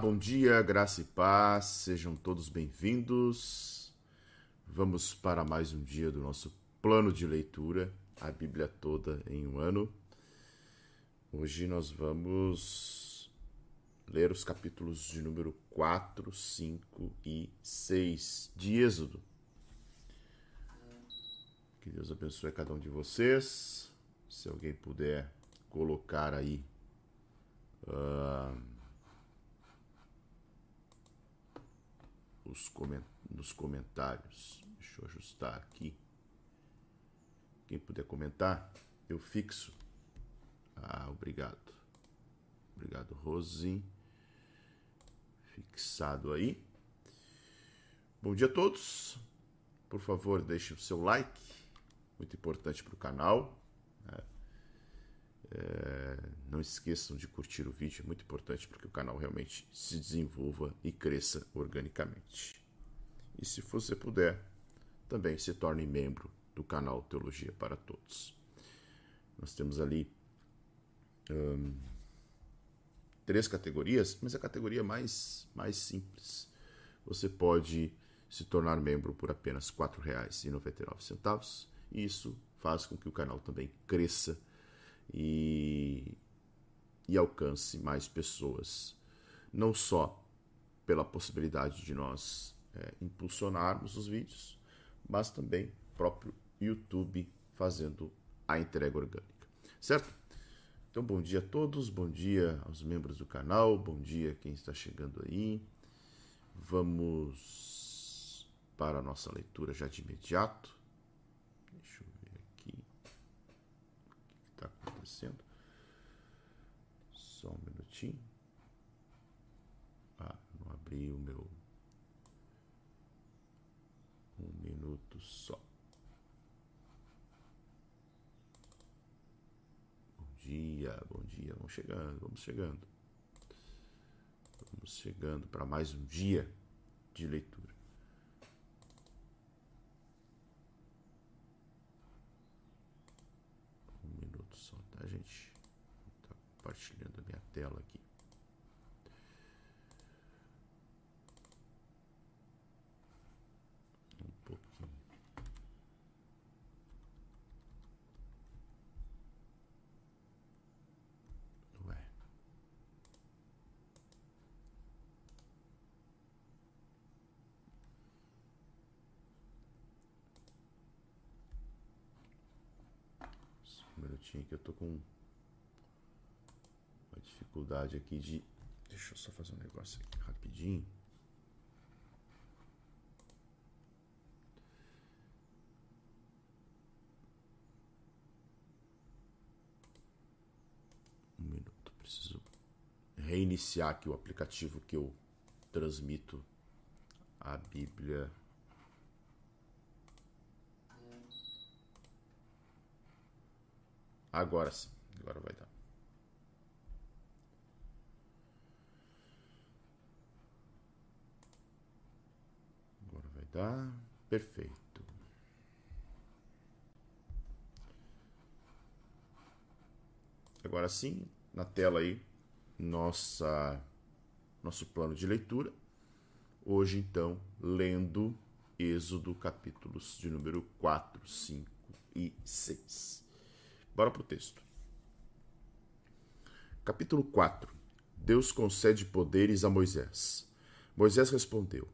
bom dia, graça e paz, sejam todos bem-vindos. Vamos para mais um dia do nosso plano de leitura, a Bíblia toda em um ano. Hoje nós vamos ler os capítulos de número 4, 5 e 6 de Êxodo. Que Deus abençoe cada um de vocês. Se alguém puder colocar aí. Os nos comentários. Deixa eu ajustar aqui. Quem puder comentar, eu fixo. Ah, obrigado. Obrigado, Rose. Fixado aí. Bom dia a todos. Por favor, deixe o seu like. Muito importante para o canal. Né? É, não esqueçam de curtir o vídeo, é muito importante porque o canal realmente se desenvolva e cresça organicamente. E se você puder, também se torne membro do canal Teologia para Todos. Nós temos ali três categorias, mas a categoria mais, mais simples. Você pode se tornar membro por apenas R$ 4,99 e isso faz com que o canal também cresça e, e alcance mais pessoas. Não só pela possibilidade de nós é, impulsionarmos os vídeos, mas também próprio YouTube fazendo a entrega orgânica. Certo? Então, bom dia a todos, bom dia aos membros do canal, bom dia quem está chegando aí. Vamos para a nossa leitura já de imediato. Acontecendo. Só um minutinho. Ah, não abri o meu. Um minuto só. Bom dia, bom dia. Vamos chegando, vamos chegando. Vamos chegando para mais um dia de leitura. A gente? Tá compartilhando a minha tela aqui. Um pouquinho. Ué. um minutinho que eu tô com uma dificuldade aqui de. Deixa eu só fazer um negócio aqui rapidinho. Um minuto, preciso reiniciar aqui o aplicativo que eu transmito a Bíblia Agora sim. Agora vai dar. Agora vai dar. Perfeito. Agora sim, na tela aí, nossa nosso plano de leitura. Hoje, então, lendo Êxodo, capítulos de número 4, 5 e 6. Bora para o texto. Capítulo 4 Deus concede poderes a Moisés. Moisés respondeu: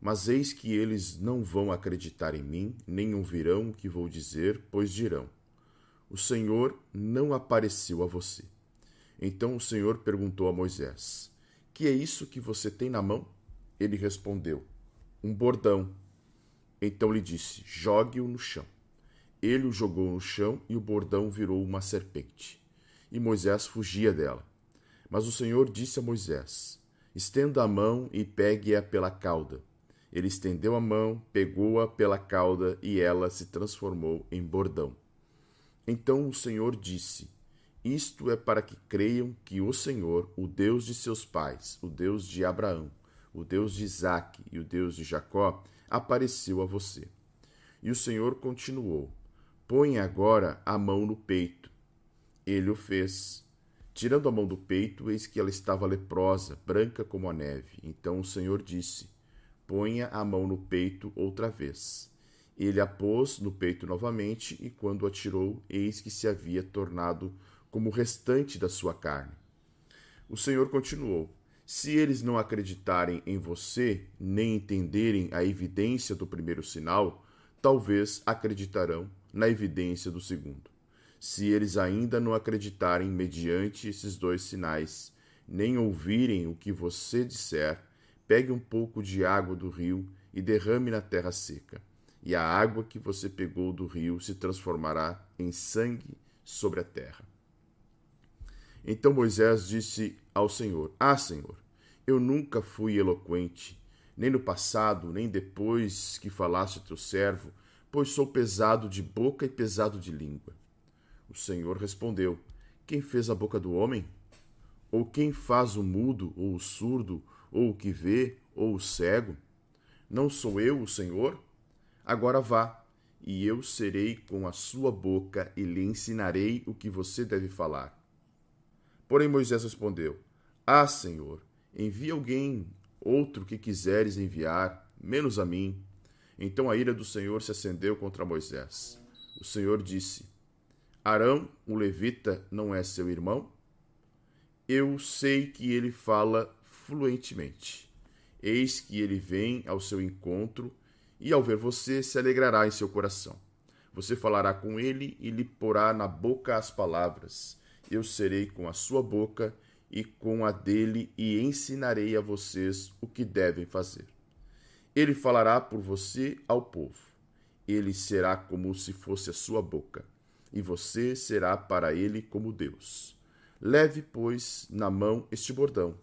Mas eis que eles não vão acreditar em mim, nem ouvirão o que vou dizer, pois dirão: O Senhor não apareceu a você. Então o Senhor perguntou a Moisés: Que é isso que você tem na mão? Ele respondeu: Um bordão. Então lhe disse: Jogue-o no chão. Ele o jogou no chão e o bordão virou uma serpente. E Moisés fugia dela. Mas o Senhor disse a Moisés: Estenda a mão e pegue-a pela cauda. Ele estendeu a mão, pegou-a pela cauda e ela se transformou em bordão. Então o Senhor disse: Isto é para que creiam que o Senhor, o Deus de seus pais, o Deus de Abraão, o Deus de Isaque e o Deus de Jacó, apareceu a você. E o Senhor continuou: Põe agora a mão no peito. Ele o fez. Tirando a mão do peito, eis que ela estava leprosa, branca como a neve. Então o Senhor disse: Ponha a mão no peito outra vez. Ele a pôs no peito novamente, e quando a tirou, eis que se havia tornado como o restante da sua carne. O Senhor continuou: Se eles não acreditarem em você, nem entenderem a evidência do primeiro sinal, talvez acreditarão na evidência do segundo. Se eles ainda não acreditarem mediante esses dois sinais, nem ouvirem o que você disser, pegue um pouco de água do rio e derrame na terra seca, e a água que você pegou do rio se transformará em sangue sobre a terra. Então Moisés disse ao Senhor: Ah, Senhor, eu nunca fui eloquente, nem no passado, nem depois que falaste teu servo, pois sou pesado de boca e pesado de língua. O Senhor respondeu: Quem fez a boca do homem? Ou quem faz o mudo, ou o surdo, ou o que vê, ou o cego? Não sou eu o Senhor? Agora vá, e eu serei com a sua boca e lhe ensinarei o que você deve falar. Porém Moisés respondeu: Ah, Senhor, envia alguém outro que quiseres enviar, menos a mim. Então a ira do Senhor se acendeu contra Moisés. O Senhor disse: Arão, o levita, não é seu irmão? Eu sei que ele fala fluentemente. Eis que ele vem ao seu encontro e, ao ver você, se alegrará em seu coração. Você falará com ele e lhe porá na boca as palavras. Eu serei com a sua boca e com a dele e ensinarei a vocês o que devem fazer. Ele falará por você ao povo. Ele será como se fosse a sua boca e você será para ele como Deus. Leve, pois, na mão este bordão,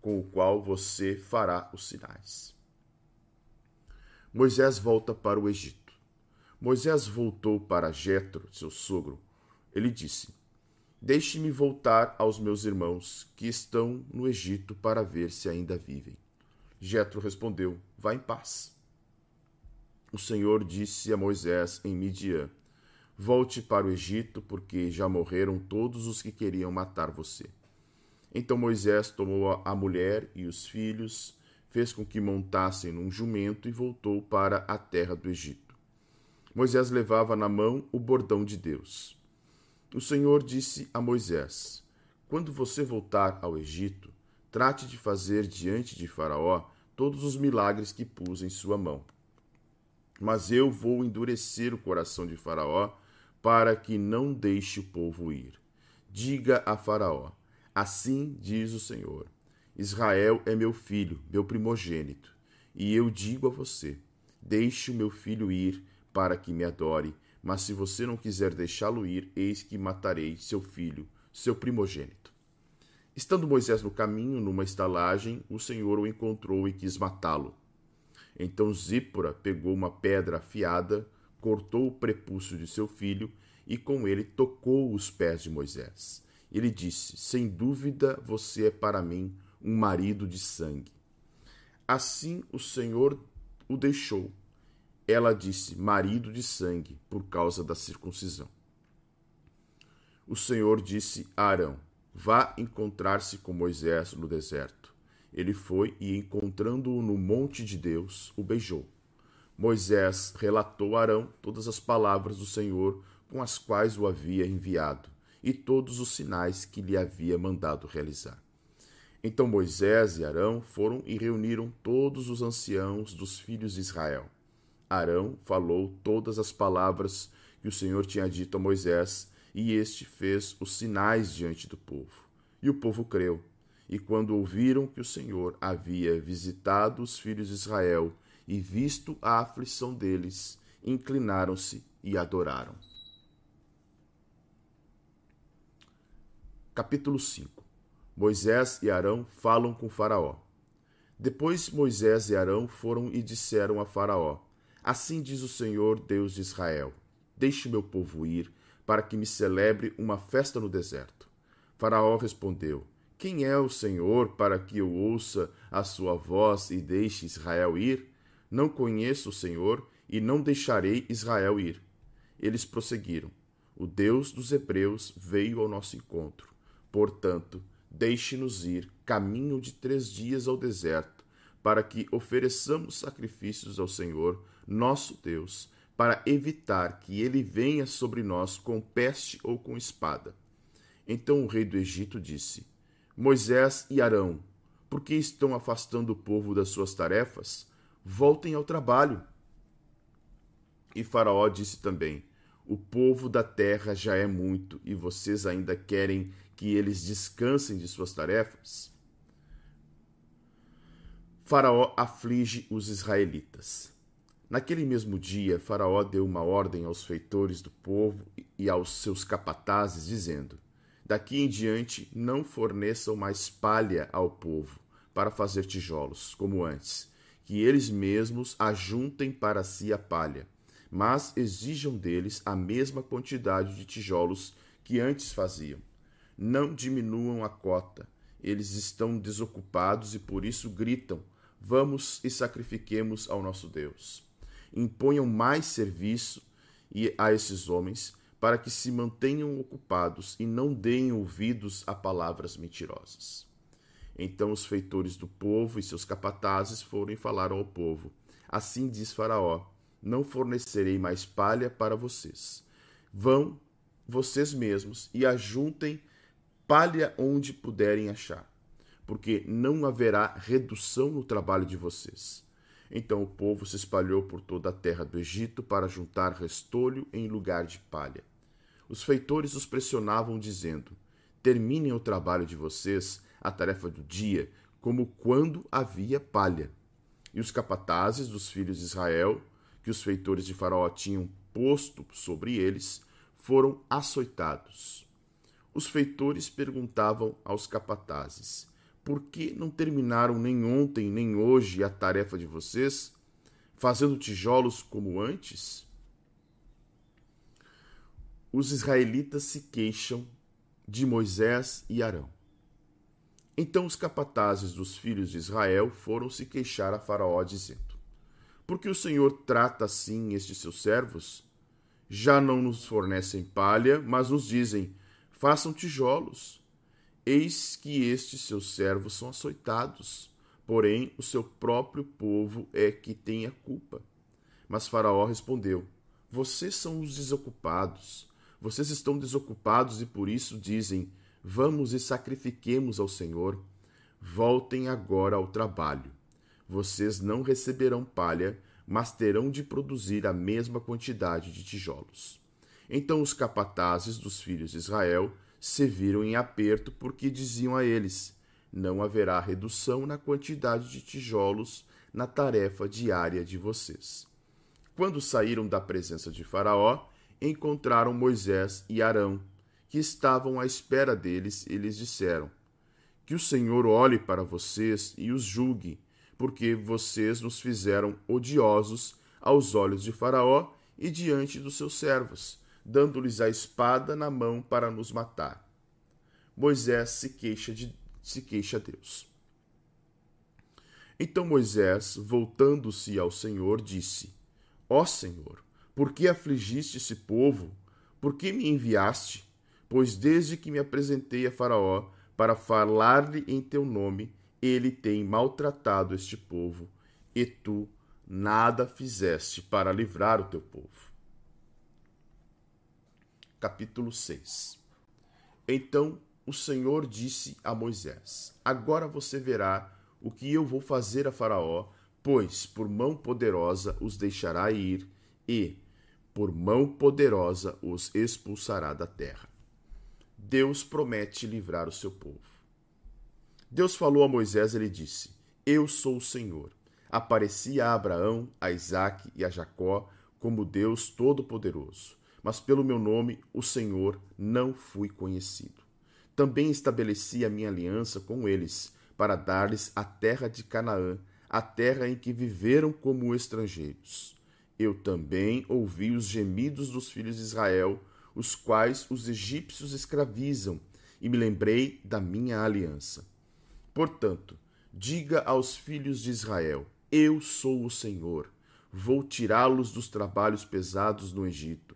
com o qual você fará os sinais. Moisés volta para o Egito. Moisés voltou para Jetro, seu sogro. Ele disse: Deixe-me voltar aos meus irmãos que estão no Egito para ver se ainda vivem. Jetro respondeu: Vá em paz. O Senhor disse a Moisés em Midian: Volte para o Egito, porque já morreram todos os que queriam matar você. Então Moisés tomou a mulher e os filhos, fez com que montassem num jumento e voltou para a terra do Egito. Moisés levava na mão o bordão de Deus. O Senhor disse a Moisés: Quando você voltar ao Egito, trate de fazer diante de Faraó todos os milagres que pus em sua mão. Mas eu vou endurecer o coração de Faraó para que não deixe o povo ir. Diga a Faraó: Assim diz o Senhor: Israel é meu filho, meu primogênito. E eu digo a você: Deixe o meu filho ir, para que me adore. Mas se você não quiser deixá-lo ir, eis que matarei seu filho, seu primogênito. Estando Moisés no caminho, numa estalagem, o Senhor o encontrou e quis matá-lo. Então Zípora pegou uma pedra afiada, cortou o prepúcio de seu filho e com ele tocou os pés de Moisés. Ele disse: Sem dúvida você é para mim um marido de sangue. Assim o Senhor o deixou. Ela disse: Marido de sangue, por causa da circuncisão. O Senhor disse a Arão: Vá encontrar-se com Moisés no deserto. Ele foi e, encontrando-o no monte de Deus, o beijou. Moisés relatou a Arão todas as palavras do Senhor com as quais o havia enviado e todos os sinais que lhe havia mandado realizar. Então Moisés e Arão foram e reuniram todos os anciãos dos filhos de Israel. Arão falou todas as palavras que o Senhor tinha dito a Moisés, e este fez os sinais diante do povo. E o povo creu. E quando ouviram que o Senhor havia visitado os filhos de Israel e visto a aflição deles, inclinaram-se e adoraram. Capítulo 5 Moisés e Arão falam com Faraó. Depois Moisés e Arão foram e disseram a Faraó: Assim diz o Senhor, Deus de Israel: Deixe meu povo ir, para que me celebre uma festa no deserto. Faraó respondeu: Quem é o Senhor para que eu ouça a sua voz e deixe Israel ir? Não conheço o Senhor e não deixarei Israel ir. Eles prosseguiram: O Deus dos Hebreus veio ao nosso encontro. Portanto, deixe-nos ir caminho de três dias ao deserto, para que ofereçamos sacrifícios ao Senhor, nosso Deus, para evitar que ele venha sobre nós com peste ou com espada. Então o rei do Egito disse: Moisés e Arão, por que estão afastando o povo das suas tarefas? Voltem ao trabalho. E Faraó disse também: O povo da terra já é muito, e vocês ainda querem que eles descansem de suas tarefas? Faraó aflige os israelitas. Naquele mesmo dia, Faraó deu uma ordem aos feitores do povo e aos seus capatazes, dizendo: Daqui em diante não forneçam mais palha ao povo para fazer tijolos, como antes, que eles mesmos ajuntem para si a palha, mas exijam deles a mesma quantidade de tijolos que antes faziam. Não diminuam a cota, eles estão desocupados e por isso gritam: Vamos e sacrifiquemos ao nosso Deus imponham mais serviço a esses homens para que se mantenham ocupados e não deem ouvidos a palavras mentirosas. Então os feitores do povo e seus capatazes foram e falaram ao povo: Assim diz Faraó: Não fornecerei mais palha para vocês. Vão vocês mesmos e ajuntem palha onde puderem achar, porque não haverá redução no trabalho de vocês então o povo se espalhou por toda a terra do Egito para juntar restolho em lugar de palha. Os feitores os pressionavam, dizendo: Terminem o trabalho de vocês, a tarefa do dia, como quando havia palha. E os capatazes dos filhos de Israel, que os feitores de Faraó tinham posto sobre eles, foram açoitados. Os feitores perguntavam aos capatazes: por que não terminaram nem ontem nem hoje a tarefa de vocês, fazendo tijolos como antes? Os israelitas se queixam de Moisés e Arão. Então os capatazes dos filhos de Israel foram se queixar a Faraó, dizendo: Por que o Senhor trata assim estes seus servos? Já não nos fornecem palha, mas nos dizem: façam tijolos. Eis que estes seus servos são açoitados, porém o seu próprio povo é que tem a culpa. Mas Faraó respondeu: Vocês são os desocupados. Vocês estão desocupados e por isso dizem: Vamos e sacrifiquemos ao Senhor. Voltem agora ao trabalho. Vocês não receberão palha, mas terão de produzir a mesma quantidade de tijolos. Então os capatazes dos filhos de Israel se viram em aperto porque diziam a eles: Não haverá redução na quantidade de tijolos na tarefa diária de vocês. Quando saíram da presença de Faraó, encontraram Moisés e Arão, que estavam à espera deles, e lhes disseram: Que o Senhor olhe para vocês e os julgue, porque vocês nos fizeram odiosos aos olhos de Faraó e diante dos seus servos dando-lhes a espada na mão para nos matar. Moisés se queixa de se queixa a Deus. Então Moisés, voltando-se ao Senhor, disse: Ó Senhor, por que afligiste esse povo? Por que me enviaste? Pois desde que me apresentei a Faraó para falar-lhe em teu nome, ele tem maltratado este povo, e tu nada fizeste para livrar o teu povo capítulo 6. Então o Senhor disse a Moisés: Agora você verá o que eu vou fazer a Faraó, pois por mão poderosa os deixará ir e por mão poderosa os expulsará da terra. Deus promete livrar o seu povo. Deus falou a Moisés, ele disse: Eu sou o Senhor. Apareci a Abraão, a Isaque e a Jacó como Deus Todo-Poderoso mas pelo meu nome, o Senhor, não fui conhecido. Também estabeleci a minha aliança com eles, para dar-lhes a terra de Canaã, a terra em que viveram como estrangeiros. Eu também ouvi os gemidos dos filhos de Israel, os quais os egípcios escravizam, e me lembrei da minha aliança. Portanto, diga aos filhos de Israel: Eu sou o Senhor. Vou tirá-los dos trabalhos pesados no Egito.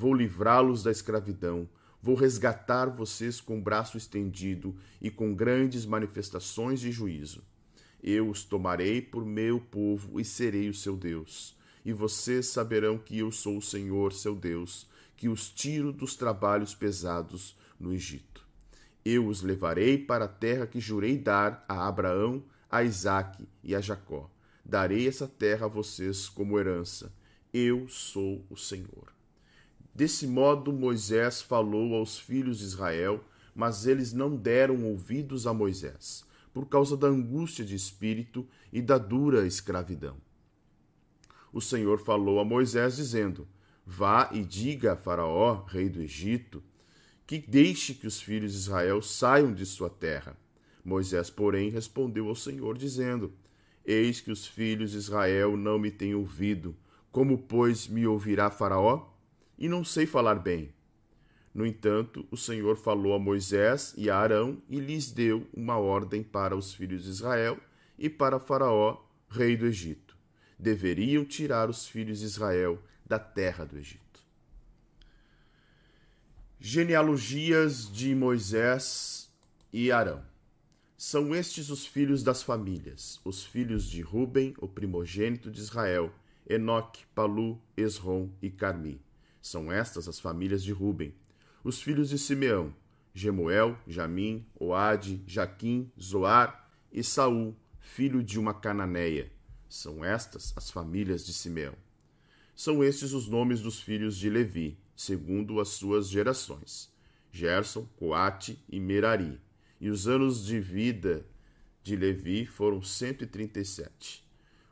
Vou livrá-los da escravidão. Vou resgatar vocês com o braço estendido e com grandes manifestações de juízo. Eu os tomarei por meu povo e serei o seu Deus. E vocês saberão que eu sou o Senhor, seu Deus, que os tiro dos trabalhos pesados no Egito. Eu os levarei para a terra que jurei dar a Abraão, a Isaque e a Jacó. Darei essa terra a vocês como herança. Eu sou o Senhor. Desse modo Moisés falou aos filhos de Israel, mas eles não deram ouvidos a Moisés, por causa da angústia de espírito e da dura escravidão. O Senhor falou a Moisés, dizendo: Vá e diga a Faraó, rei do Egito, que deixe que os filhos de Israel saiam de sua terra. Moisés, porém, respondeu ao Senhor, dizendo: Eis que os filhos de Israel não me têm ouvido. Como, pois, me ouvirá Faraó? E não sei falar bem. No entanto, o Senhor falou a Moisés e a Arão e lhes deu uma ordem para os filhos de Israel e para Faraó, rei do Egito. Deveriam tirar os filhos de Israel da terra do Egito. Genealogias de Moisés e Arão. São estes os filhos das famílias, os filhos de Ruben, o primogênito de Israel, Enoque, Palu, Esrom e Carmi. São estas as famílias de Ruben. Os filhos de Simeão, Gemuel, Jamim, Oade, Jaquim, Zoar e Saul, filho de uma cananeia. São estas as famílias de Simeão. São estes os nomes dos filhos de Levi, segundo as suas gerações: Gerson, Coate e Merari. E os anos de vida de Levi foram cento e trinta e sete.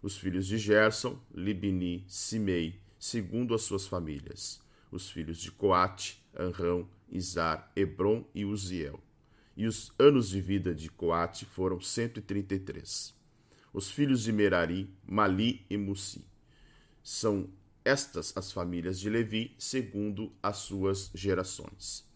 Os filhos de Gerson, Libni, Simei, segundo as suas famílias. Os filhos de Coate, Anrão, Izar, Hebron e Uziel. E os anos de vida de Coate foram cento e trinta e três. Os filhos de Merari, Mali e Mussi. São estas as famílias de Levi, segundo as suas gerações.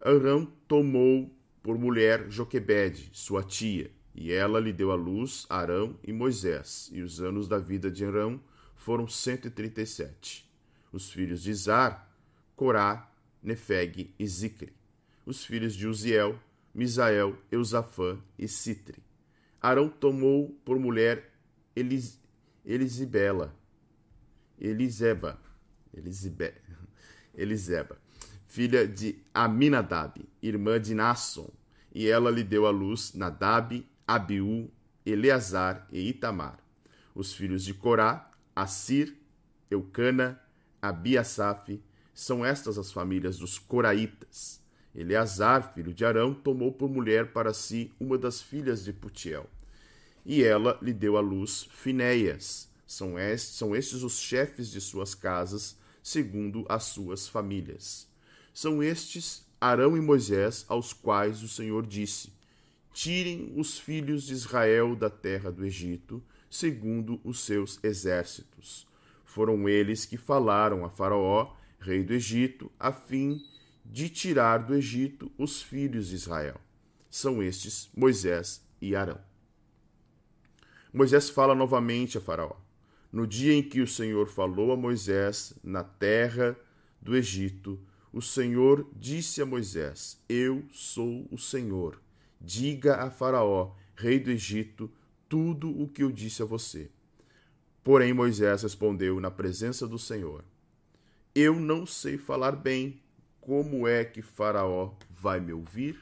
Arão tomou por mulher Joquebede, sua tia, e ela lhe deu à luz Arão e Moisés, e os anos da vida de Arão foram cento e trinta e sete. Os filhos de Izar, Corá, Nefeg e Zicre. Os filhos de Uziel, Misael, Eusafã e Citre. Arão tomou por mulher Elis, Elisibela, Eliseba, Elisibe, Eliseba, filha de Aminadab, irmã de Nasson, e ela lhe deu à luz Nadab, Abiú, Eleazar e Itamar. Os filhos de Corá, Assir, Eucana, Abiasaf, são estas as famílias dos Coraitas. Eleazar, filho de Arão, tomou por mulher para si uma das filhas de Putiel. E ela lhe deu à luz Finéias, são estes, são estes os chefes de suas casas, segundo as suas famílias. São estes Arão e Moisés, aos quais o Senhor disse: Tirem os filhos de Israel da terra do Egito, segundo os seus exércitos. Foram eles que falaram a Faraó, rei do Egito, a fim de tirar do Egito os filhos de Israel. São estes Moisés e Arão. Moisés fala novamente a Faraó no dia em que o Senhor falou a Moisés na terra do Egito, o Senhor disse a Moisés: Eu sou o Senhor. Diga a Faraó, rei do Egito, tudo o que eu disse a você. Porém, Moisés respondeu na presença do Senhor: Eu não sei falar bem. Como é que Faraó vai me ouvir?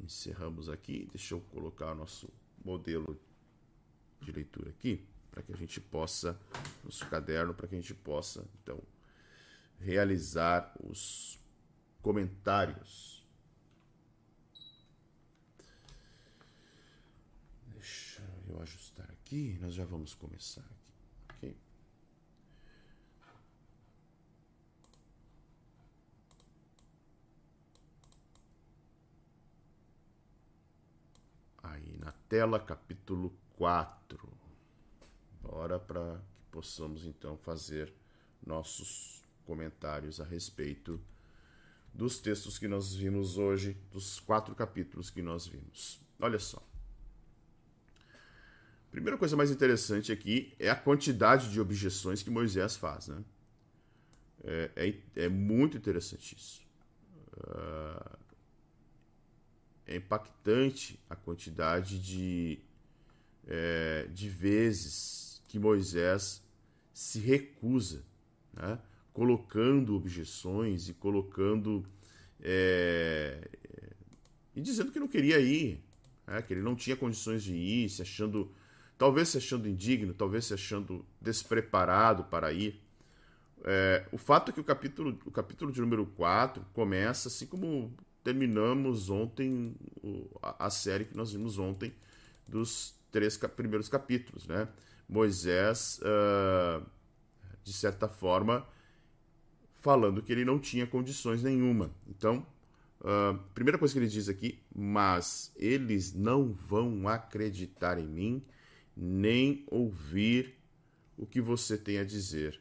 Encerramos aqui. Deixa eu colocar nosso modelo de leitura aqui, para que a gente possa, nosso caderno, para que a gente possa, então, realizar os comentários. Deixa eu ajustar aqui, nós já vamos começar aqui. tela, capítulo 4. Bora para que possamos então fazer nossos comentários a respeito dos textos que nós vimos hoje, dos quatro capítulos que nós vimos. Olha só. Primeira coisa mais interessante aqui é a quantidade de objeções que Moisés faz, né? É, é, é muito interessante isso. Uh, é impactante a quantidade de, é, de vezes que Moisés se recusa, né? colocando objeções e colocando. É, e dizendo que não queria ir, né? que ele não tinha condições de ir, se achando. Talvez se achando indigno, talvez se achando despreparado para ir. É, o fato é que o capítulo, o capítulo de número 4 começa assim como terminamos ontem o, a, a, série que nós vimos ontem dos três primeiros capítulos, né? Moisés, uh, de certa forma, falando que ele não tinha condições nenhuma. Então, uh, primeira coisa que ele diz aqui, mas eles não vão acreditar em mim, nem ouvir o que você tem a dizer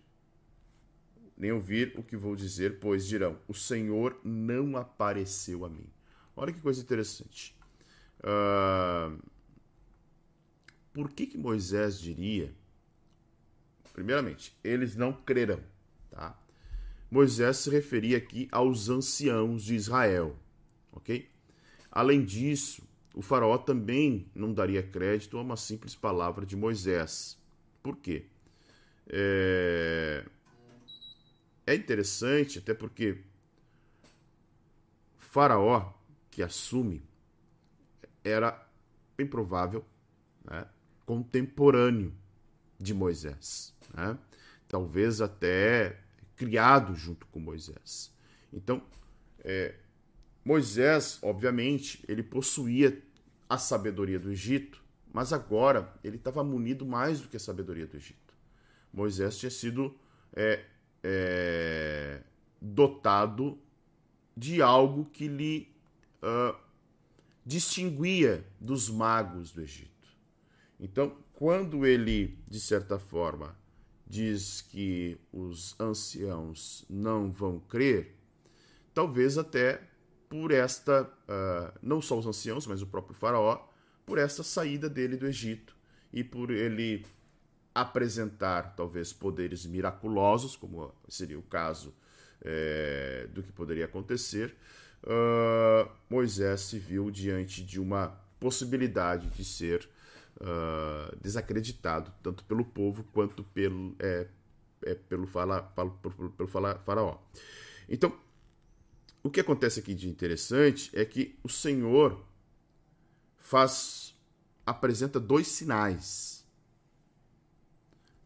nem ouvir o que vou dizer, pois dirão: O Senhor não apareceu a mim. Olha que coisa interessante. Uh, por que, que Moisés diria? Primeiramente, eles não crerão. Tá? Moisés se referia aqui aos anciãos de Israel. Ok? Além disso, o faraó também não daria crédito a uma simples palavra de Moisés. Por quê? É é interessante, até porque Faraó, que assume, era bem provável né, contemporâneo de Moisés. Né? Talvez até criado junto com Moisés. Então, é, Moisés, obviamente, ele possuía a sabedoria do Egito, mas agora ele estava munido mais do que a sabedoria do Egito. Moisés tinha sido é, é, dotado de algo que lhe uh, distinguia dos magos do Egito. Então, quando ele, de certa forma, diz que os anciãos não vão crer, talvez até por esta, uh, não só os anciãos, mas o próprio Faraó, por essa saída dele do Egito e por ele apresentar talvez poderes miraculosos, como seria o caso é, do que poderia acontecer, uh, Moisés se viu diante de uma possibilidade de ser uh, desacreditado tanto pelo povo quanto pelo, é, é, pelo, fala, pelo, pelo fala, faraó. Então, o que acontece aqui de interessante é que o Senhor faz apresenta dois sinais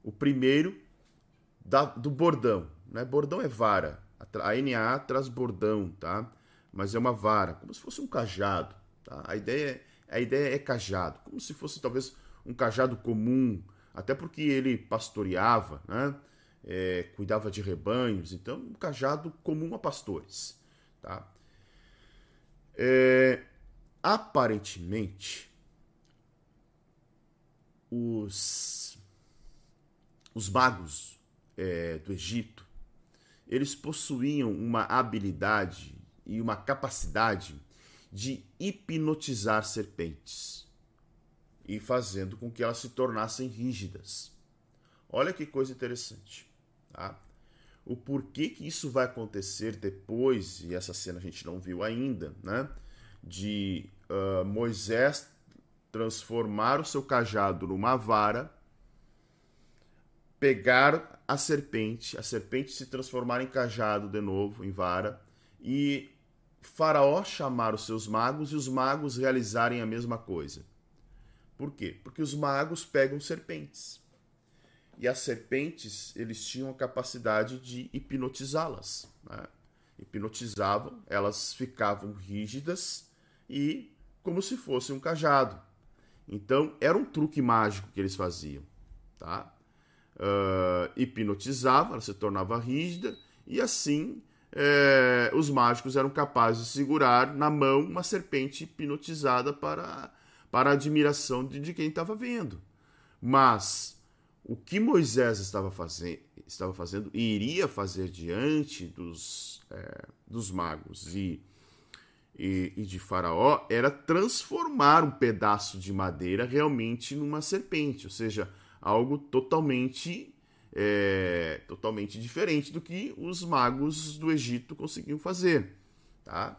o primeiro da, do bordão. Né? Bordão é vara. A NA traz bordão, tá? Mas é uma vara, como se fosse um cajado. Tá? A, ideia, a ideia é cajado, como se fosse talvez um cajado comum, até porque ele pastoreava, né? É, cuidava de rebanhos, então um cajado comum a pastores. Tá? É, aparentemente, os os magos é, do Egito, eles possuíam uma habilidade e uma capacidade de hipnotizar serpentes e fazendo com que elas se tornassem rígidas. Olha que coisa interessante. Tá? O porquê que isso vai acontecer depois, e essa cena a gente não viu ainda, né? de uh, Moisés transformar o seu cajado numa vara pegar a serpente, a serpente se transformar em cajado de novo, em vara, e Faraó chamar os seus magos e os magos realizarem a mesma coisa. Por quê? Porque os magos pegam serpentes. E as serpentes, eles tinham a capacidade de hipnotizá-las. Né? Hipnotizavam, elas ficavam rígidas e como se fosse um cajado. Então, era um truque mágico que eles faziam, tá? uh, hipnotizava, ela se tornava rígida, e assim é, os mágicos eram capazes de segurar na mão uma serpente hipnotizada para, para a admiração de, de quem estava vendo. Mas o que Moisés estava, fazendo, estava fazendo e iria fazer diante dos, é, dos magos e, e, e de Faraó era transformar um pedaço de madeira realmente numa serpente, ou seja, algo totalmente é, totalmente diferente do que os magos do Egito conseguiam fazer, tá?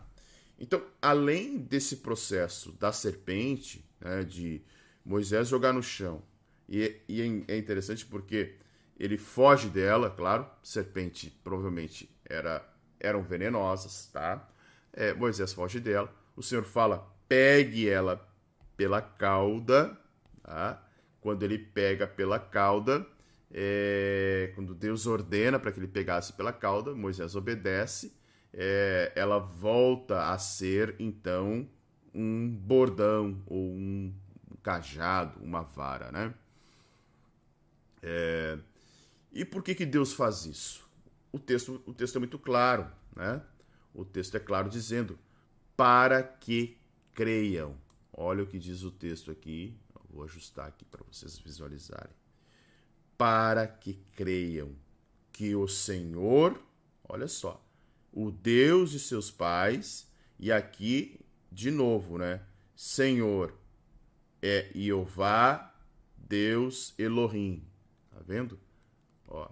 Então, além desse processo da serpente, né, de Moisés jogar no chão, e, e é, é interessante porque ele foge dela, claro, serpente provavelmente era, eram venenosas, tá? É, Moisés foge dela, o Senhor fala, pegue ela pela cauda, tá? Quando ele pega pela cauda, é, quando Deus ordena para que ele pegasse pela cauda, Moisés obedece, é, ela volta a ser então um bordão ou um cajado, uma vara, né? É, e por que, que Deus faz isso? O texto, o texto é muito claro, né? O texto é claro dizendo para que creiam. Olha o que diz o texto aqui. Vou ajustar aqui para vocês visualizarem para que creiam que o Senhor, olha só, o Deus de seus pais, e aqui, de novo, né? Senhor é Jeová, Deus Elohim. Tá vendo? Ó.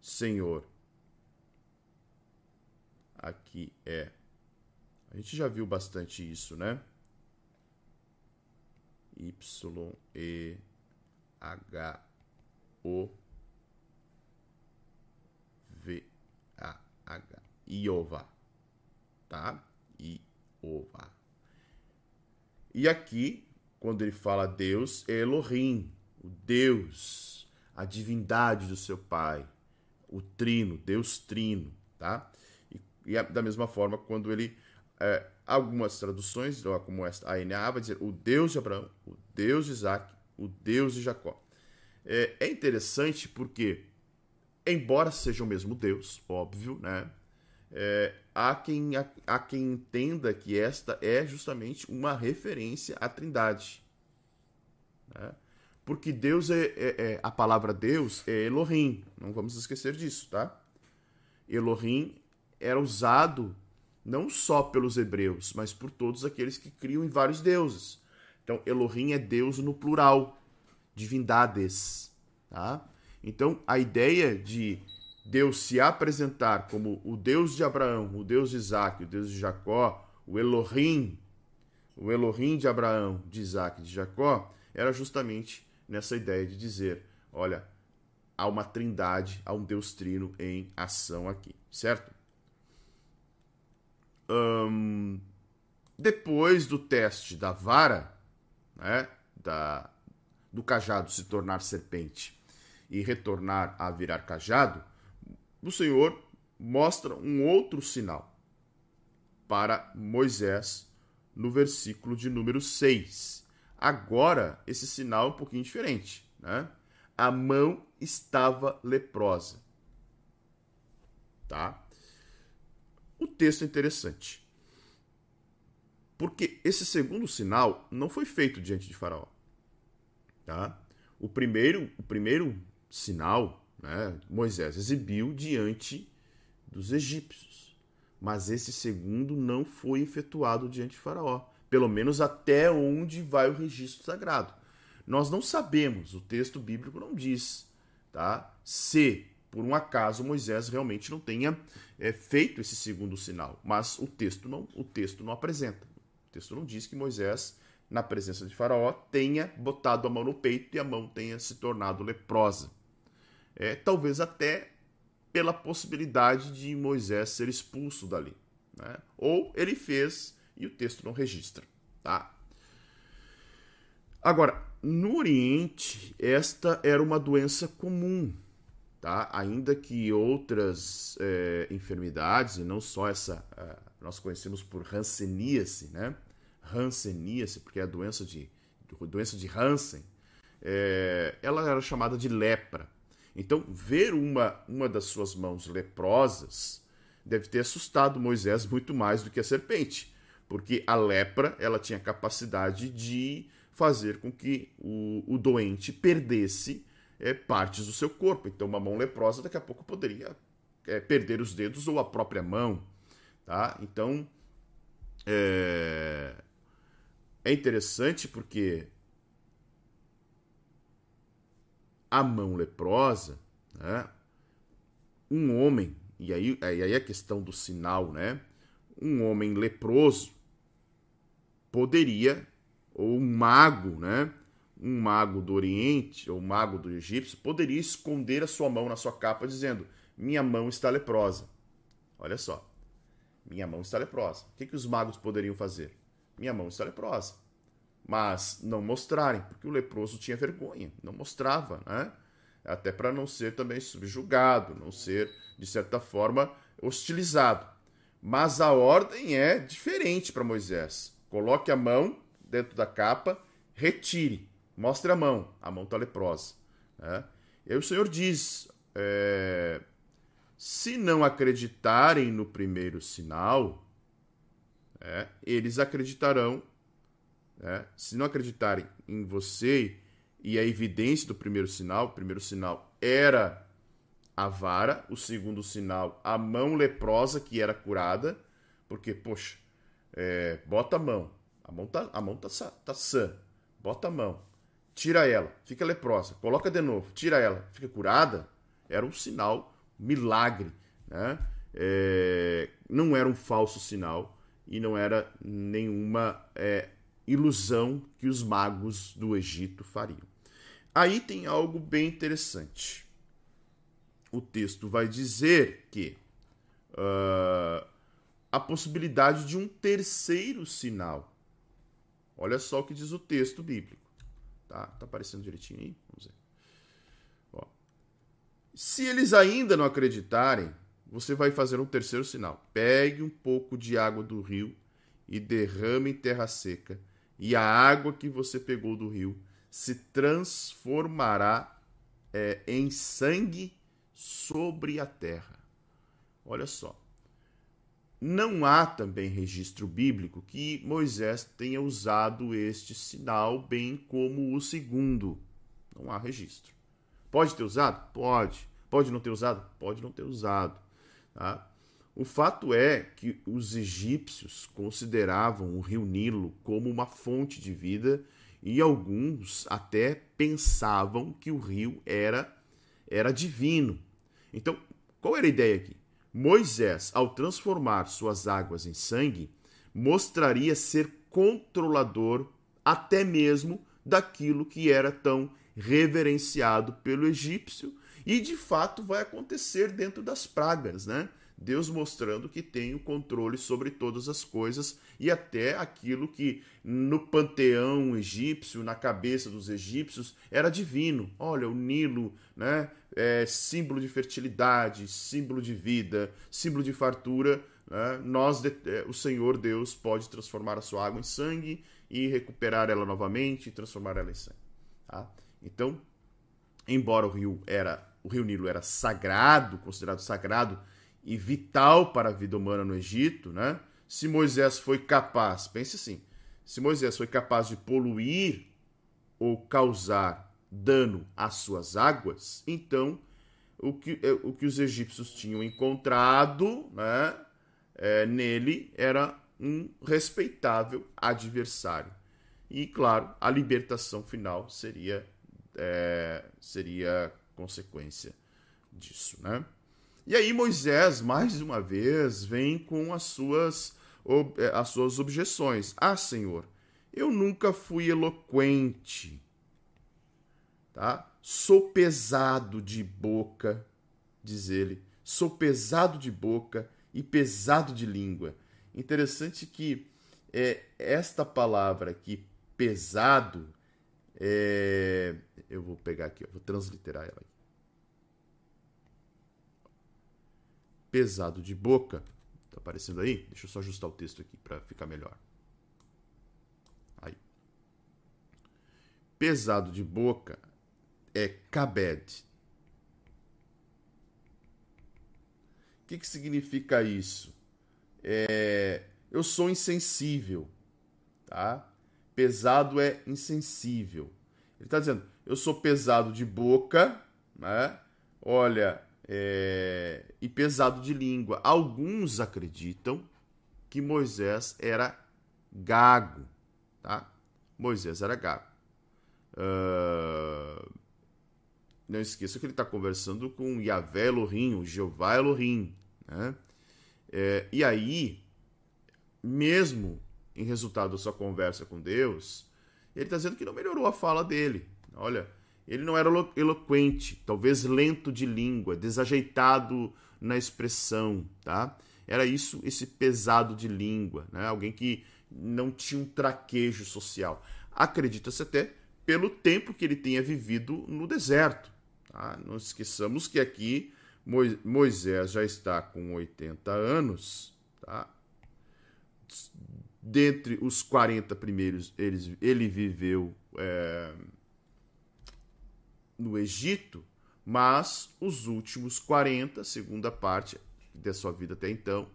Senhor. Aqui é. A gente já viu bastante isso, né? Y, E, H O V A H Iova, tá? Iova. E aqui, quando ele fala Deus, é Elohim, o Deus, a divindade do seu pai, o Trino, Deus Trino, tá? E, e da mesma forma, quando ele é, algumas traduções, como esta, a NA, vai dizer o Deus de Abraão, o Deus de Isaac o Deus de Jacó. É, é interessante porque, embora seja o mesmo Deus, óbvio, né? É, há, quem, há, há, quem entenda que esta é justamente uma referência à Trindade. Né? Porque Deus é, é, é, A palavra Deus é Elohim, não vamos esquecer disso, tá? Elohim era usado não só pelos hebreus, mas por todos aqueles que criam em vários deuses. Então, Elohim é Deus no plural, divindades. Tá? Então, a ideia de Deus se apresentar como o Deus de Abraão, o Deus de Isaac, o Deus de Jacó, o Elohim, o Elohim de Abraão, de Isaac de Jacó, era justamente nessa ideia de dizer: olha, há uma trindade, há um Deus trino em ação aqui, certo? Depois do teste da vara, né, da, do cajado se tornar serpente e retornar a virar cajado, o Senhor mostra um outro sinal para Moisés no versículo de número 6. Agora, esse sinal é um pouquinho diferente. Né? A mão estava leprosa. Tá? O texto é interessante. Porque esse segundo sinal não foi feito diante de Faraó. Tá? O, primeiro, o primeiro sinal né, Moisés exibiu diante dos egípcios. Mas esse segundo não foi efetuado diante de Faraó. Pelo menos até onde vai o registro sagrado. Nós não sabemos, o texto bíblico não diz, tá? Se por um acaso Moisés realmente não tenha é, feito esse segundo sinal, mas o texto não, o texto não apresenta. O texto não diz que Moisés, na presença de Faraó, tenha botado a mão no peito e a mão tenha se tornado leprosa. É, talvez até pela possibilidade de Moisés ser expulso dali. Né? Ou ele fez e o texto não registra. Tá? Agora, no Oriente, esta era uma doença comum. Tá? Ainda que outras é, enfermidades, e não só essa, é, nós conhecemos por Hanseníase, né? Hanseníase, porque é a doença de, doença de Hansen, é, ela era chamada de lepra. Então, ver uma, uma das suas mãos leprosas deve ter assustado Moisés muito mais do que a serpente, porque a lepra ela tinha capacidade de fazer com que o, o doente perdesse é, partes do seu corpo. Então, uma mão leprosa daqui a pouco poderia é, perder os dedos ou a própria mão. Tá? Então, é, é interessante porque a mão leprosa, né? um homem, e aí, aí a questão do sinal, né? Um homem leproso poderia, ou um mago, né? Um mago do Oriente, ou um mago do Egípcio, poderia esconder a sua mão na sua capa, dizendo: Minha mão está leprosa. Olha só. Minha mão está leprosa. O que, que os magos poderiam fazer? Minha mão está leprosa. Mas não mostrarem, porque o leproso tinha vergonha, não mostrava, né? Até para não ser também subjugado, não ser, de certa forma, hostilizado. Mas a ordem é diferente para Moisés. Coloque a mão dentro da capa, retire, mostre a mão. A mão está leprosa. Né? E aí o Senhor diz: é, se não acreditarem no primeiro sinal, é, eles acreditarão. É, se não acreditarem em você e a evidência do primeiro sinal, o primeiro sinal era a vara, o segundo sinal, a mão leprosa que era curada, porque, poxa, é, bota a mão, a mão tá, a mão tá, tá sã, bota a mão, tira ela, fica leprosa, coloca de novo, tira ela, fica curada, era um sinal milagre, né? É, não era um falso sinal e não era nenhuma é, ilusão que os magos do Egito fariam. Aí tem algo bem interessante. O texto vai dizer que uh, a possibilidade de um terceiro sinal. Olha só o que diz o texto bíblico. Tá, tá aparecendo direitinho aí? Vamos ver. Ó. Se eles ainda não acreditarem, você vai fazer um terceiro sinal. Pegue um pouco de água do rio e derrame em terra seca, e a água que você pegou do rio se transformará é, em sangue sobre a terra. Olha só. Não há também registro bíblico que Moisés tenha usado este sinal, bem como o segundo. Não há registro. Pode ter usado? Pode. Pode não ter usado? Pode não ter usado. Tá? O fato é que os egípcios consideravam o rio Nilo como uma fonte de vida e alguns até pensavam que o rio era era divino. Então, qual era a ideia aqui? Moisés, ao transformar suas águas em sangue, mostraria ser controlador até mesmo daquilo que era tão reverenciado pelo egípcio e de fato vai acontecer dentro das pragas, né? Deus mostrando que tem o controle sobre todas as coisas e até aquilo que no panteão egípcio, na cabeça dos egípcios, era divino. Olha, o Nilo, né? É símbolo de fertilidade, símbolo de vida, símbolo de fartura. Né? Nós, é, o Senhor Deus, pode transformar a sua água em sangue e recuperar ela novamente e transformar ela em sangue. Tá? Então, embora o rio era o rio Nilo era sagrado, considerado sagrado e vital para a vida humana no Egito, né? Se Moisés foi capaz, pense assim, se Moisés foi capaz de poluir ou causar dano às suas águas, então o que, é, o que os egípcios tinham encontrado né, é, nele era um respeitável adversário. E, claro, a libertação final seria, é, seria consequência disso. Né? E aí Moisés, mais uma vez, vem com as suas, é, as suas objeções. Ah, Senhor, eu nunca fui eloquente, tá? Sou pesado de boca, diz ele. Sou pesado de boca e pesado de língua. Interessante que é, esta palavra aqui, pesado, é, eu vou pegar aqui, vou transliterar ela aqui. Pesado de boca. Tá aparecendo aí? Deixa eu só ajustar o texto aqui para ficar melhor. Aí. Pesado de boca é kabed. O que, que significa isso? É, eu sou insensível, tá? pesado é insensível. Ele está dizendo, eu sou pesado de boca, né? Olha, é... e pesado de língua. Alguns acreditam que Moisés era gago, tá? Moisés era gago. Uh... Não esqueça que ele está conversando com Yahvé Elohim, o Jeová Elohim, né? É, e aí, mesmo em resultado da sua conversa com Deus, ele está dizendo que não melhorou a fala dele. Olha, ele não era eloquente, talvez lento de língua, desajeitado na expressão, tá? Era isso, esse pesado de língua, né? Alguém que não tinha um traquejo social. Acredita-se até pelo tempo que ele tenha vivido no deserto. Tá? Não esqueçamos que aqui Moisés já está com 80 anos, tá? Dentre os 40 primeiros, ele, ele viveu é, no Egito, mas os últimos 40, segunda parte da sua vida até então,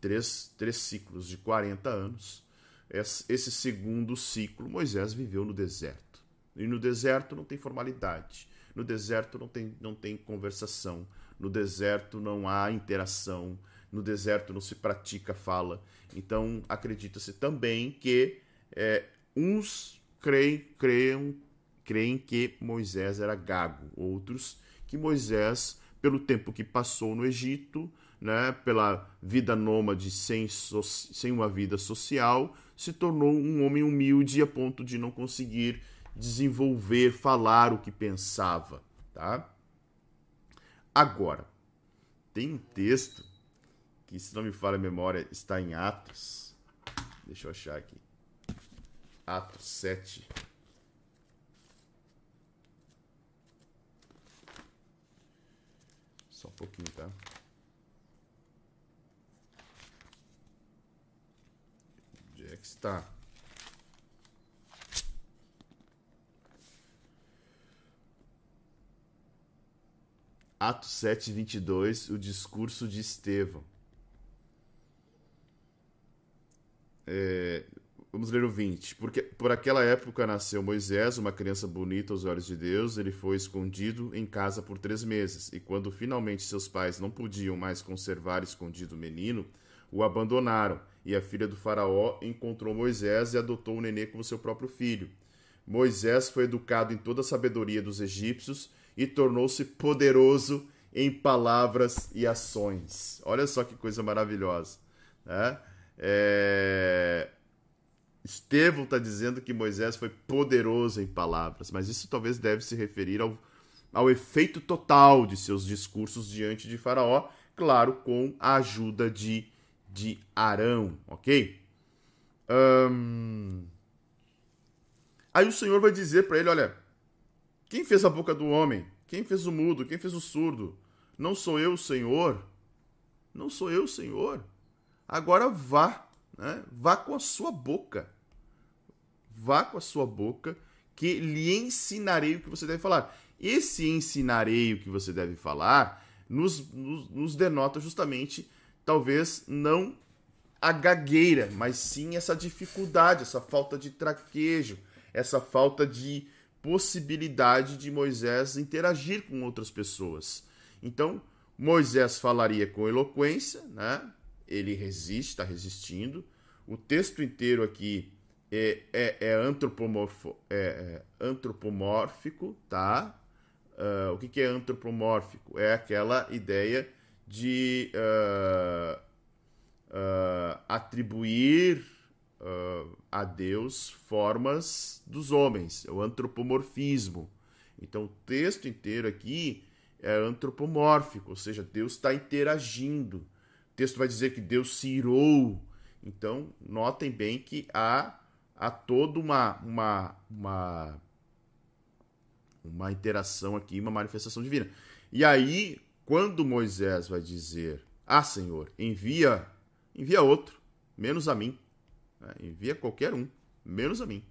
três, três ciclos de 40 anos, esse segundo ciclo Moisés viveu no deserto. E no deserto não tem formalidade, no deserto não tem, não tem conversação, no deserto não há interação, no deserto não se pratica fala. Então acredita-se também que é, uns creem, creem, creem que Moisés era gago, outros que Moisés, pelo tempo que passou no Egito, né, pela vida nômade sem, so sem uma vida social, se tornou um homem humilde a ponto de não conseguir desenvolver, falar o que pensava, tá? Agora, tem um texto que, se não me falha a memória, está em Atos. Deixa eu achar aqui. Atos 7. Só um pouquinho, tá? Onde é que está? Atos 7, 22, o discurso de Estevão. É, vamos ler o 20. Porque por aquela época nasceu Moisés, uma criança bonita aos olhos de Deus. Ele foi escondido em casa por três meses. E quando finalmente seus pais não podiam mais conservar escondido o menino, o abandonaram. E a filha do Faraó encontrou Moisés e adotou o nenê como seu próprio filho. Moisés foi educado em toda a sabedoria dos egípcios e tornou-se poderoso em palavras e ações. Olha só que coisa maravilhosa. Né? É... Estevão está dizendo que Moisés foi poderoso em palavras, mas isso talvez deve se referir ao, ao efeito total de seus discursos diante de Faraó, claro, com a ajuda de, de Arão, ok? Aí o Senhor vai dizer para ele: olha, quem fez a boca do homem? Quem fez o mudo? Quem fez o surdo? Não sou eu, Senhor? Não sou eu, Senhor? Agora vá, né? vá com a sua boca. Vá com a sua boca, que lhe ensinarei o que você deve falar. Esse ensinarei o que você deve falar nos, nos, nos denota justamente, talvez, não a gagueira, mas sim essa dificuldade, essa falta de traquejo, essa falta de possibilidade de Moisés interagir com outras pessoas. Então, Moisés falaria com eloquência, né? ele resiste, está resistindo. O texto inteiro aqui é, é, é, antropomorfo, é, é antropomórfico, tá? Uh, o que, que, é antropomórfico? É aquela ideia de uh, uh, atribuir a Deus formas dos homens, é o antropomorfismo. Então o texto inteiro aqui é antropomórfico, ou seja, Deus está interagindo. O texto vai dizer que Deus se irou. Então, notem bem que há, há toda uma, uma, uma, uma interação aqui, uma manifestação divina. E aí, quando Moisés vai dizer: Ah, Senhor, envia, envia outro, menos a mim. Né? Envia qualquer um, menos a mim.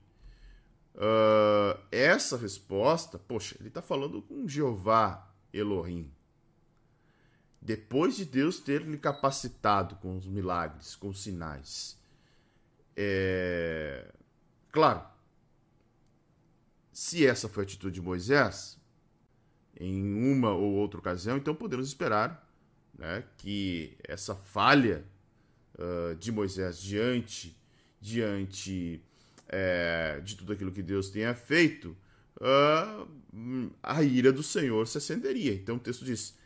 Uh, essa resposta, poxa, ele está falando com Jeová Elohim. Depois de Deus ter lhe capacitado com os milagres, com os sinais. É... Claro, se essa foi a atitude de Moisés, em uma ou outra ocasião, então podemos esperar né, que essa falha uh, de Moisés diante, diante é, de tudo aquilo que Deus tenha feito, uh, a ira do Senhor se acenderia. Então o texto diz: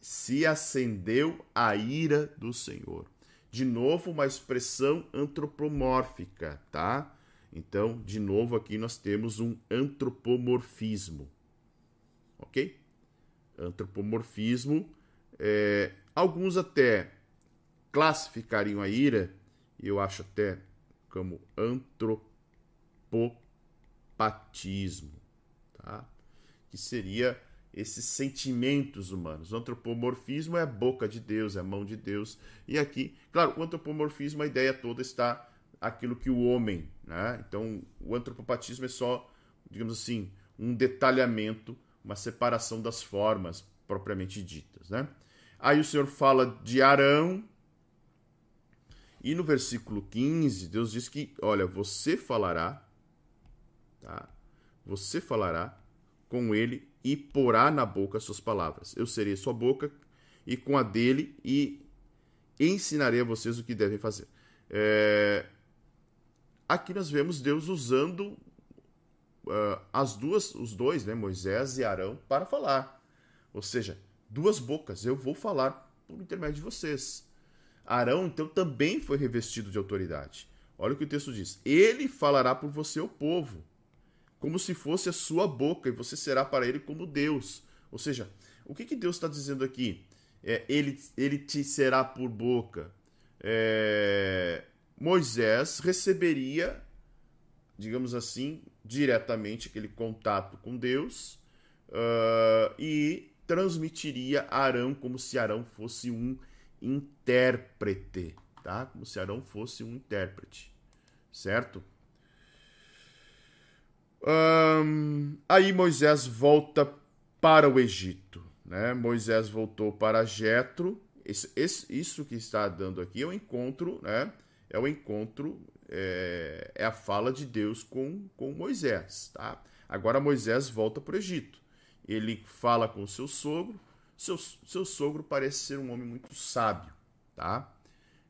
se acendeu a ira do Senhor. De novo, uma expressão antropomórfica, tá? Então, de novo, aqui nós temos um antropomorfismo. Ok? Antropomorfismo. É, alguns até classificariam a ira, eu acho até como antropopatismo, tá? Que seria esses sentimentos humanos. O antropomorfismo é a boca de Deus, é a mão de Deus. E aqui, claro, o antropomorfismo, a ideia toda está aquilo que o homem, né? Então, o antropopatismo é só, digamos assim, um detalhamento, uma separação das formas propriamente ditas, né? Aí o Senhor fala de Arão, e no versículo 15, Deus diz que, olha, você falará, tá? Você falará com ele e porá na boca as suas palavras. Eu serei sua boca e com a dele e ensinarei a vocês o que devem fazer. É... Aqui nós vemos Deus usando uh, as duas, os dois, né, Moisés e Arão, para falar. Ou seja, duas bocas. Eu vou falar por intermédio de vocês. Arão, então, também foi revestido de autoridade. Olha o que o texto diz: Ele falará por você o povo como se fosse a sua boca, e você será para ele como Deus. Ou seja, o que, que Deus está dizendo aqui? É, ele, ele te será por boca. É, Moisés receberia, digamos assim, diretamente aquele contato com Deus uh, e transmitiria a Arão como se Arão fosse um intérprete, tá? Como se Arão fosse um intérprete, certo? aí Moisés volta para o Egito. Né? Moisés voltou para Jetro. isso que está dando aqui é o encontro, né? É o encontro, é, é a fala de Deus com, com Moisés. Tá? Agora Moisés volta para o Egito. Ele fala com seu sogro. Seu, seu sogro parece ser um homem muito sábio, tá?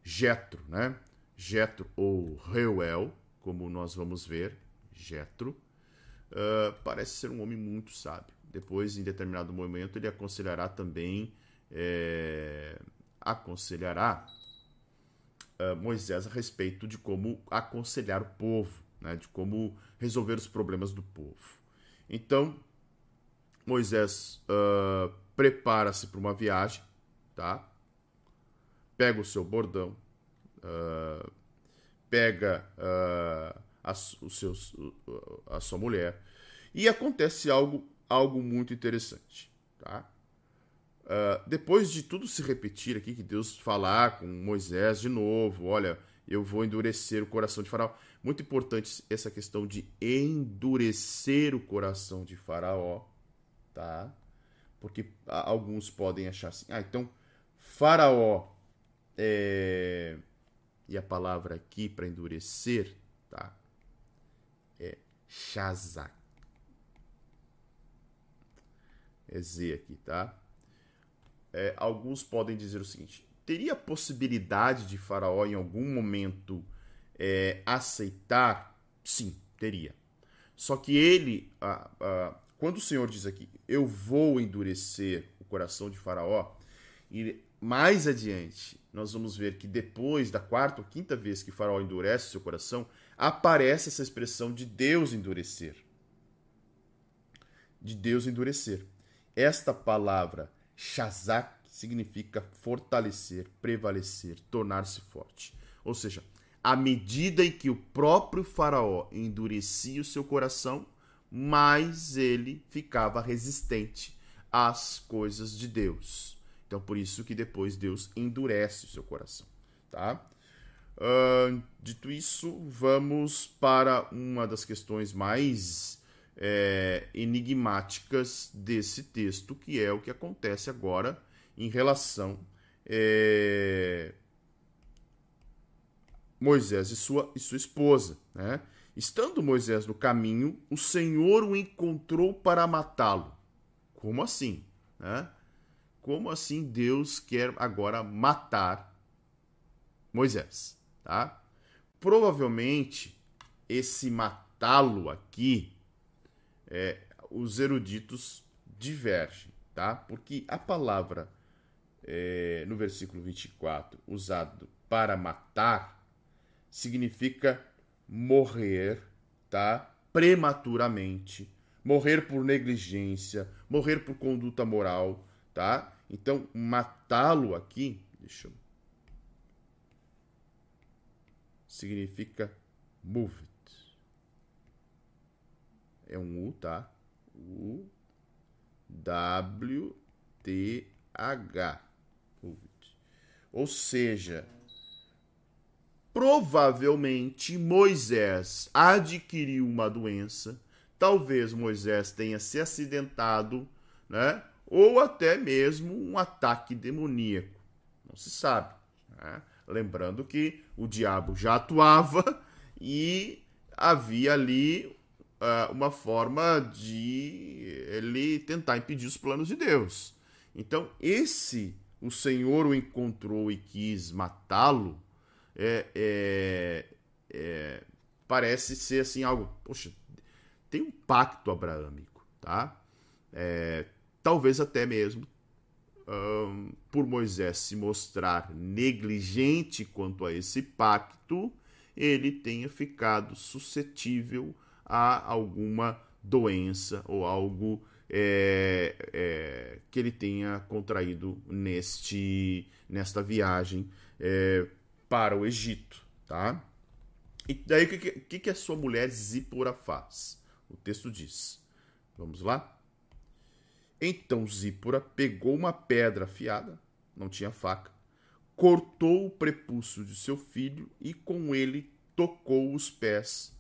Jetro, né? Jetro ou Reuel, como nós vamos ver, Jetro uh, parece ser um homem muito sábio. Depois, em determinado momento, ele aconselhará também, é, aconselhará uh, Moisés a respeito de como aconselhar o povo, né, de como resolver os problemas do povo. Então, Moisés uh, prepara-se para uma viagem, tá? Pega o seu bordão, uh, pega a, os seus, a sua mulher. E acontece algo, algo muito interessante. Tá? Uh, depois de tudo se repetir aqui, que Deus falar com Moisés de novo, olha, eu vou endurecer o coração de Faraó. Muito importante essa questão de endurecer o coração de Faraó, tá? Porque alguns podem achar assim, ah, então Faraó é... e a palavra aqui para endurecer, tá? é Shazak. É Z aqui, tá? É, alguns podem dizer o seguinte: teria possibilidade de Faraó em algum momento é, aceitar? Sim, teria. Só que ele, ah, ah, quando o Senhor diz aqui, eu vou endurecer o coração de Faraó, e mais adiante nós vamos ver que depois da quarta ou quinta vez que Faraó endurece seu coração, aparece essa expressão de Deus endurecer. De Deus endurecer. Esta palavra shazak significa fortalecer, prevalecer, tornar-se forte. Ou seja, à medida em que o próprio Faraó endurecia o seu coração, mais ele ficava resistente às coisas de Deus. Então, por isso que depois Deus endurece o seu coração, tá? Uh, dito isso, vamos para uma das questões mais é, enigmáticas desse texto, que é o que acontece agora em relação é, Moisés e sua, e sua esposa, né? Estando Moisés no caminho, o Senhor o encontrou para matá-lo. Como assim? Né? Como assim Deus quer agora matar Moisés? Tá? Provavelmente esse matá-lo aqui, é, os eruditos divergem, tá? Porque a palavra é, no versículo 24 usado para matar significa morrer, tá? Prematuramente, morrer por negligência, morrer por conduta moral, tá? Então, matá-lo aqui, deixa eu significa move. É um U, tá? U W T H. Ou seja, provavelmente Moisés adquiriu uma doença, talvez Moisés tenha se acidentado, né? Ou até mesmo um ataque demoníaco. Não se sabe. Né? Lembrando que o diabo já atuava e havia ali uh, uma forma de ele tentar impedir os planos de Deus. Então, esse, o Senhor o encontrou e quis matá-lo, é, é, é, parece ser assim algo, poxa, tem um pacto abraâmico, tá? É, talvez até mesmo um, por Moisés se mostrar negligente quanto a esse pacto, ele tenha ficado suscetível a alguma doença ou algo é, é, que ele tenha contraído neste, nesta viagem é, para o Egito, tá? E daí o que, que, que a sua mulher Zípora faz? O texto diz. Vamos lá? Então Zípora pegou uma pedra afiada, não tinha faca, cortou o prepúcio de seu filho e com ele tocou os pés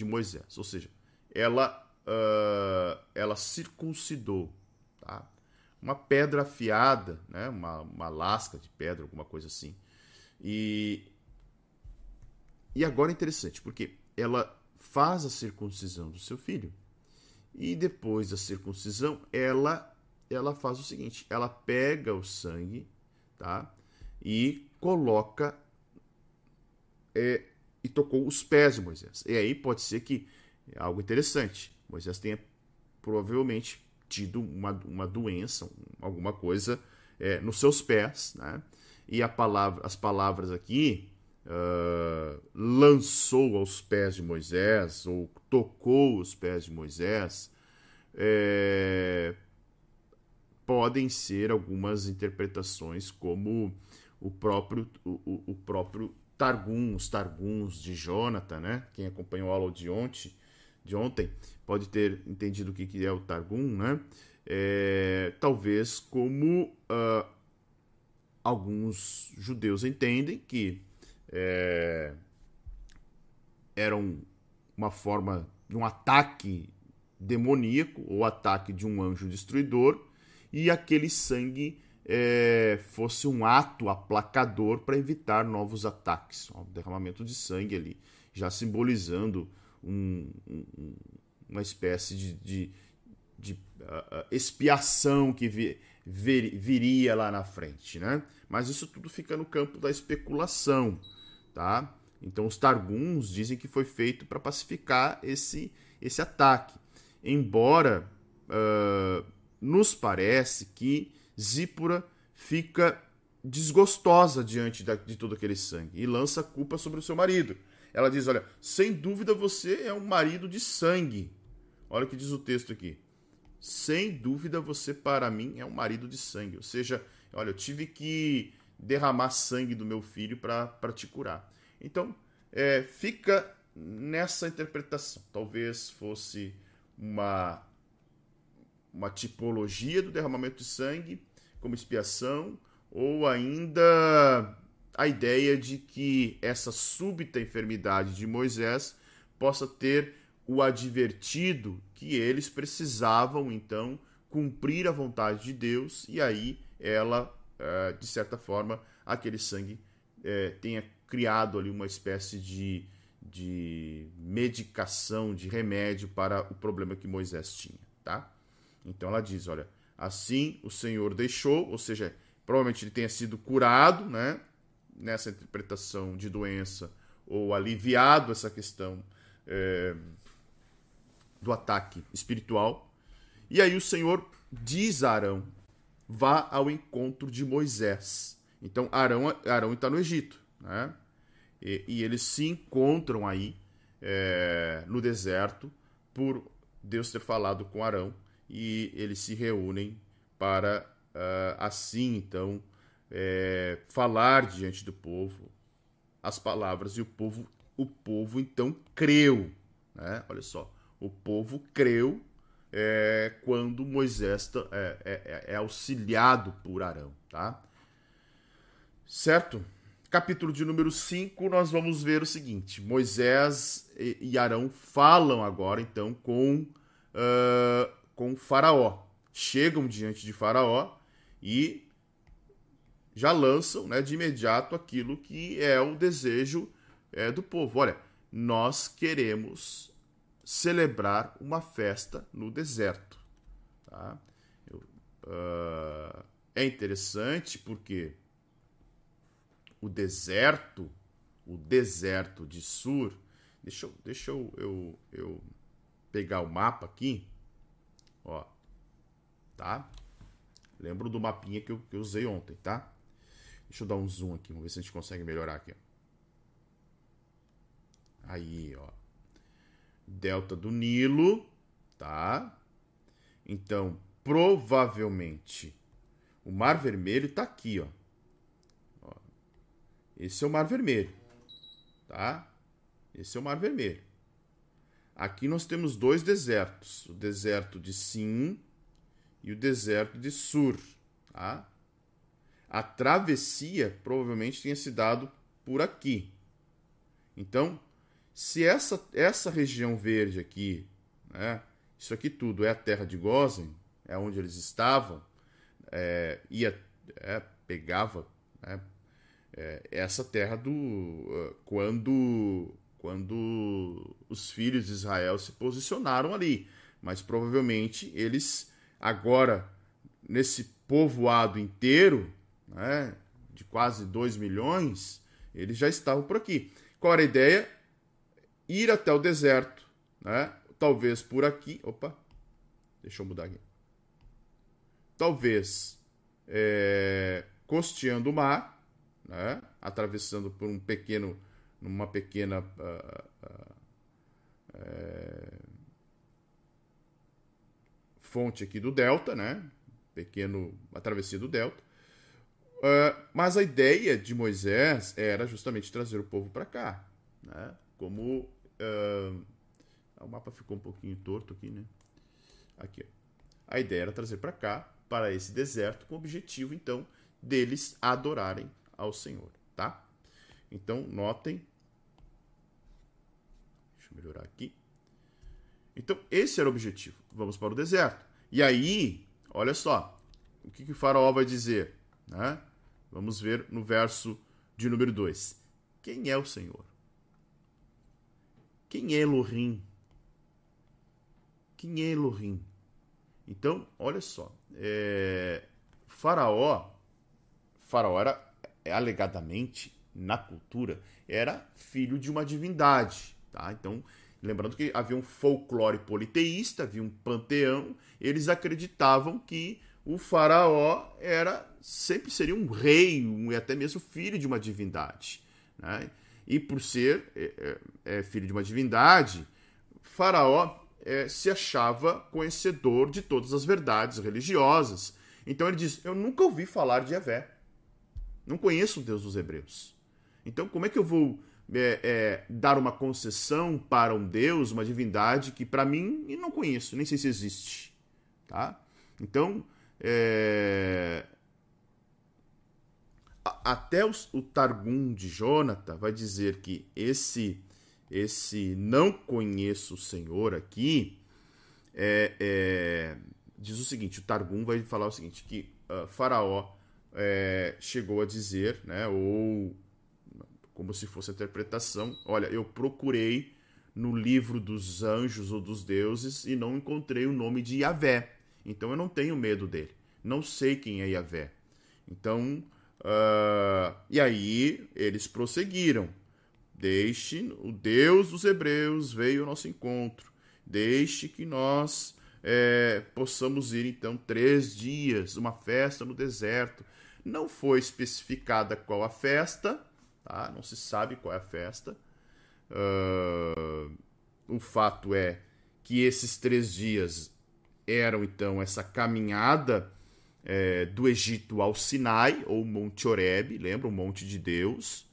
de Moisés. Ou seja, ela, uh, ela circuncidou tá? uma pedra afiada, né? uma, uma lasca de pedra, alguma coisa assim. E, e agora é interessante, porque ela faz a circuncisão do seu filho e depois da circuncisão ela ela faz o seguinte, ela pega o sangue, tá? E coloca é, e tocou os pés de Moisés. E aí pode ser que é algo interessante. Moisés tenha provavelmente tido uma, uma doença, alguma coisa é, nos seus pés, né? E a palavra, as palavras aqui uh, lançou aos pés de Moisés ou tocou os pés de Moisés é, podem ser algumas interpretações como o próprio o, o próprio Targum, os Targuns de Jonathan, né? Quem acompanhou a aula de ontem, de ontem pode ter entendido o que é o Targum, né? É, talvez como uh, alguns judeus entendem que é, era um, uma forma de um ataque demoníaco ou ataque de um anjo destruidor e aquele sangue é, fosse um ato aplacador para evitar novos ataques. Um derramamento de sangue ali, já simbolizando um, um, uma espécie de, de, de uh, expiação que vi, vir, viria lá na frente. Né? Mas isso tudo fica no campo da especulação. Tá? Então os Targuns dizem que foi feito para pacificar esse, esse ataque. Embora uh, nos parece que Zípora fica desgostosa diante de todo aquele sangue e lança a culpa sobre o seu marido. Ela diz: Olha, sem dúvida você é um marido de sangue. Olha o que diz o texto aqui. Sem dúvida você para mim é um marido de sangue. Ou seja, olha, eu tive que derramar sangue do meu filho para te curar. Então, é, fica nessa interpretação. Talvez fosse uma, uma tipologia do derramamento de sangue como expiação, ou ainda a ideia de que essa súbita enfermidade de Moisés possa ter o advertido que eles precisavam então cumprir a vontade de Deus e aí ela, eh, de certa forma, aquele sangue eh, tenha criado ali uma espécie de, de medicação, de remédio para o problema que Moisés tinha, tá? Então ela diz, olha, assim o Senhor deixou, ou seja, provavelmente ele tenha sido curado, né? Nessa interpretação de doença ou aliviado essa questão é, do ataque espiritual. E aí o Senhor diz a Arão: vá ao encontro de Moisés. Então Arão, Arão está no Egito, né? E, e, eles se encontram aí é, no deserto por Deus ter falado com Arão e eles se reúnem para uh, assim então é, falar diante do povo as palavras e o povo o povo então creu, né? Olha só, o povo creu é, quando Moisés é, é, é, é auxiliado por Arão, tá? Certo? Capítulo de número 5, nós vamos ver o seguinte: Moisés e Arão falam agora então com, uh, com Faraó. Chegam diante de Faraó e já lançam né, de imediato aquilo que é o desejo é, do povo. Olha, nós queremos celebrar uma festa no deserto. Tá? Eu, uh, é interessante porque o deserto, o deserto de Sur, deixa eu, deixa eu, eu, eu pegar o mapa aqui, ó, tá? Lembro do mapinha que eu, que eu usei ontem, tá? Deixa eu dar um zoom aqui, vamos ver se a gente consegue melhorar aqui. Aí, ó delta do Nilo, tá? Então, provavelmente, o Mar Vermelho está aqui, ó. ó. Esse é o Mar Vermelho, tá? Esse é o Mar Vermelho. Aqui nós temos dois desertos, o deserto de Sim e o deserto de Sur, tá? A travessia provavelmente tenha se dado por aqui. Então, se essa, essa região verde aqui, né, isso aqui tudo é a terra de Gozen, é onde eles estavam, é, ia, é, pegava né, é, essa terra do uh, quando quando os filhos de Israel se posicionaram ali, mas provavelmente eles agora nesse povoado inteiro, né, de quase 2 milhões, eles já estavam por aqui. Qual era a ideia? ir até o deserto, né? Talvez por aqui. Opa, deixa eu mudar aqui. Talvez é, costeando o mar, né? Atravessando por um pequeno, numa pequena uh, fonte aqui do delta, né? Pequeno, a travessia do delta. Uh, mas a ideia de Moisés era justamente trazer o povo para cá, né? Como Uh, o mapa ficou um pouquinho torto aqui, né? Aqui. A ideia era trazer para cá, para esse deserto, com o objetivo, então, deles adorarem ao Senhor, tá? Então, notem. Deixa eu melhorar aqui. Então, esse era o objetivo. Vamos para o deserto. E aí, olha só, o que, que o faraó vai dizer? Né? Vamos ver no verso de número 2. Quem é o Senhor? Quem é Elohim? Quem é Elohim? Então, olha só. É... Faraó, Faraó era, alegadamente, na cultura, era filho de uma divindade. Tá? Então, lembrando que havia um folclore politeísta, havia um panteão, eles acreditavam que o faraó era sempre seria um rei, um, até mesmo filho de uma divindade. Né? E por ser é, é, é, filho de uma divindade, Faraó é, se achava conhecedor de todas as verdades religiosas. Então ele diz: Eu nunca ouvi falar de Yahvé. Não conheço o Deus dos Hebreus. Então, como é que eu vou é, é, dar uma concessão para um Deus, uma divindade que para mim eu não conheço, nem sei se existe, tá? Então, é, até o, Targum de Jonathan vai dizer que esse esse não conheço o Senhor aqui é, é, diz o seguinte: o Targum vai falar o seguinte que uh, Faraó é, chegou a dizer, né, ou como se fosse a interpretação. Olha, eu procurei no livro dos anjos ou dos deuses e não encontrei o nome de Yahvé. Então eu não tenho medo dele. Não sei quem é Yahvé. Então, uh, e aí eles prosseguiram. Deixe o Deus dos Hebreus veio ao nosso encontro. Deixe que nós é, possamos ir então três dias, uma festa no deserto. Não foi especificada qual a festa, tá? não se sabe qual é a festa. Uh, o fato é que esses três dias eram então essa caminhada é, do Egito ao Sinai, ou Monte Oreb, lembra? O Monte de Deus.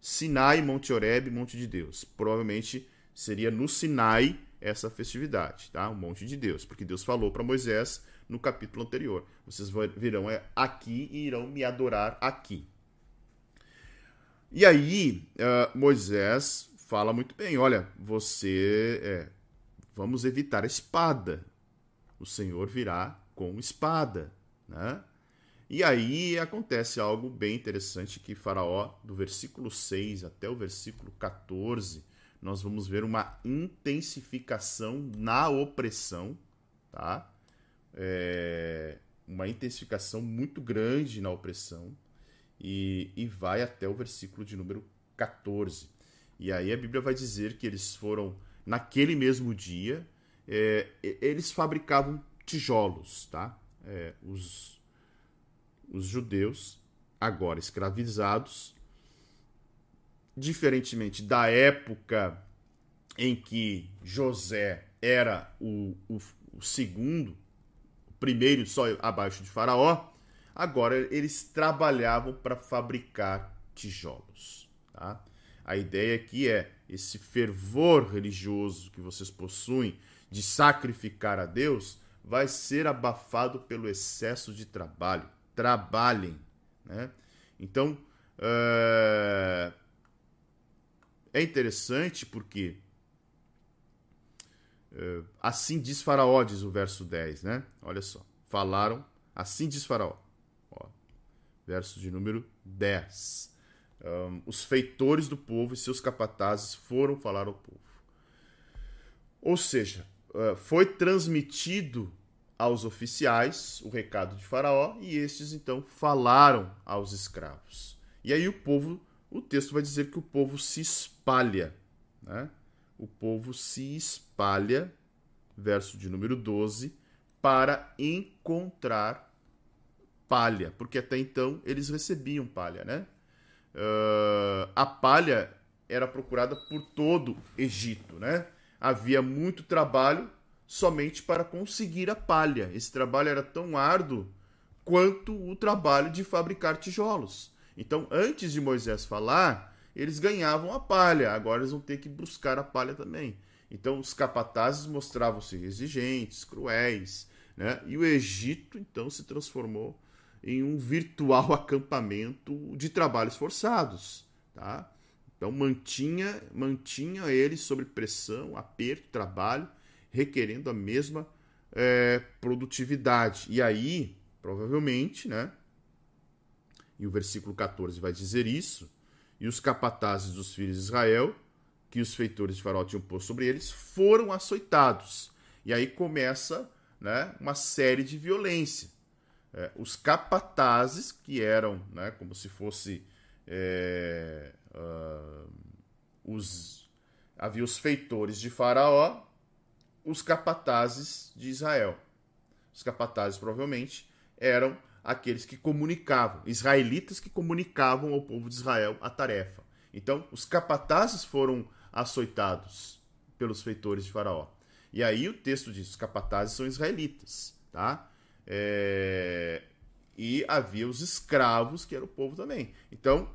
Sinai, Monte Oreb, Monte de Deus. Provavelmente seria no Sinai essa festividade, tá? O Monte de Deus, porque Deus falou para Moisés no capítulo anterior: vocês virão é, aqui e irão me adorar aqui. E aí, uh, Moisés fala muito bem: olha, você. É, vamos evitar a espada. O Senhor virá com espada, né? E aí acontece algo bem interessante que Faraó, do versículo 6 até o versículo 14, nós vamos ver uma intensificação na opressão, tá? É, uma intensificação muito grande na opressão e, e vai até o versículo de número 14. E aí a Bíblia vai dizer que eles foram, naquele mesmo dia, é, eles fabricavam tijolos, tá? É, os, os judeus, agora escravizados, diferentemente da época em que José era o, o, o segundo, o primeiro só abaixo de Faraó, Agora, eles trabalhavam para fabricar tijolos. Tá? A ideia aqui é esse fervor religioso que vocês possuem de sacrificar a Deus vai ser abafado pelo excesso de trabalho. Trabalhem. Né? Então, é, é interessante porque é, assim diz Faraó, diz o verso 10, né? Olha só. Falaram, assim diz Faraó verso de número 10. Um, os feitores do povo e seus capatazes foram falar ao povo. Ou seja, uh, foi transmitido aos oficiais o recado de Faraó e estes então falaram aos escravos. E aí o povo, o texto vai dizer que o povo se espalha. Né? O povo se espalha, verso de número 12, para encontrar palha, porque até então eles recebiam palha, né? Uh, a palha era procurada por todo Egito, né? Havia muito trabalho somente para conseguir a palha. Esse trabalho era tão árduo quanto o trabalho de fabricar tijolos. Então, antes de Moisés falar, eles ganhavam a palha, agora eles vão ter que buscar a palha também. Então, os capatazes mostravam-se exigentes, cruéis, né? E o Egito, então, se transformou em um virtual acampamento de trabalhos forçados. Tá? Então mantinha, mantinha eles sob pressão, aperto, trabalho, requerendo a mesma é, produtividade. E aí, provavelmente, né? E o versículo 14 vai dizer isso. E os capatazes dos filhos de Israel, que os feitores de Faraó tinham posto sobre eles, foram açoitados. E aí começa né, uma série de violência é, os capatazes, que eram né, como se fosse é, uh, os havia os feitores de Faraó, os capatazes de Israel. Os capatazes provavelmente eram aqueles que comunicavam, israelitas que comunicavam ao povo de Israel a tarefa. Então, os capatazes foram açoitados pelos feitores de Faraó. E aí o texto diz: os capatazes são israelitas, tá? É... E havia os escravos, que era o povo também. Então,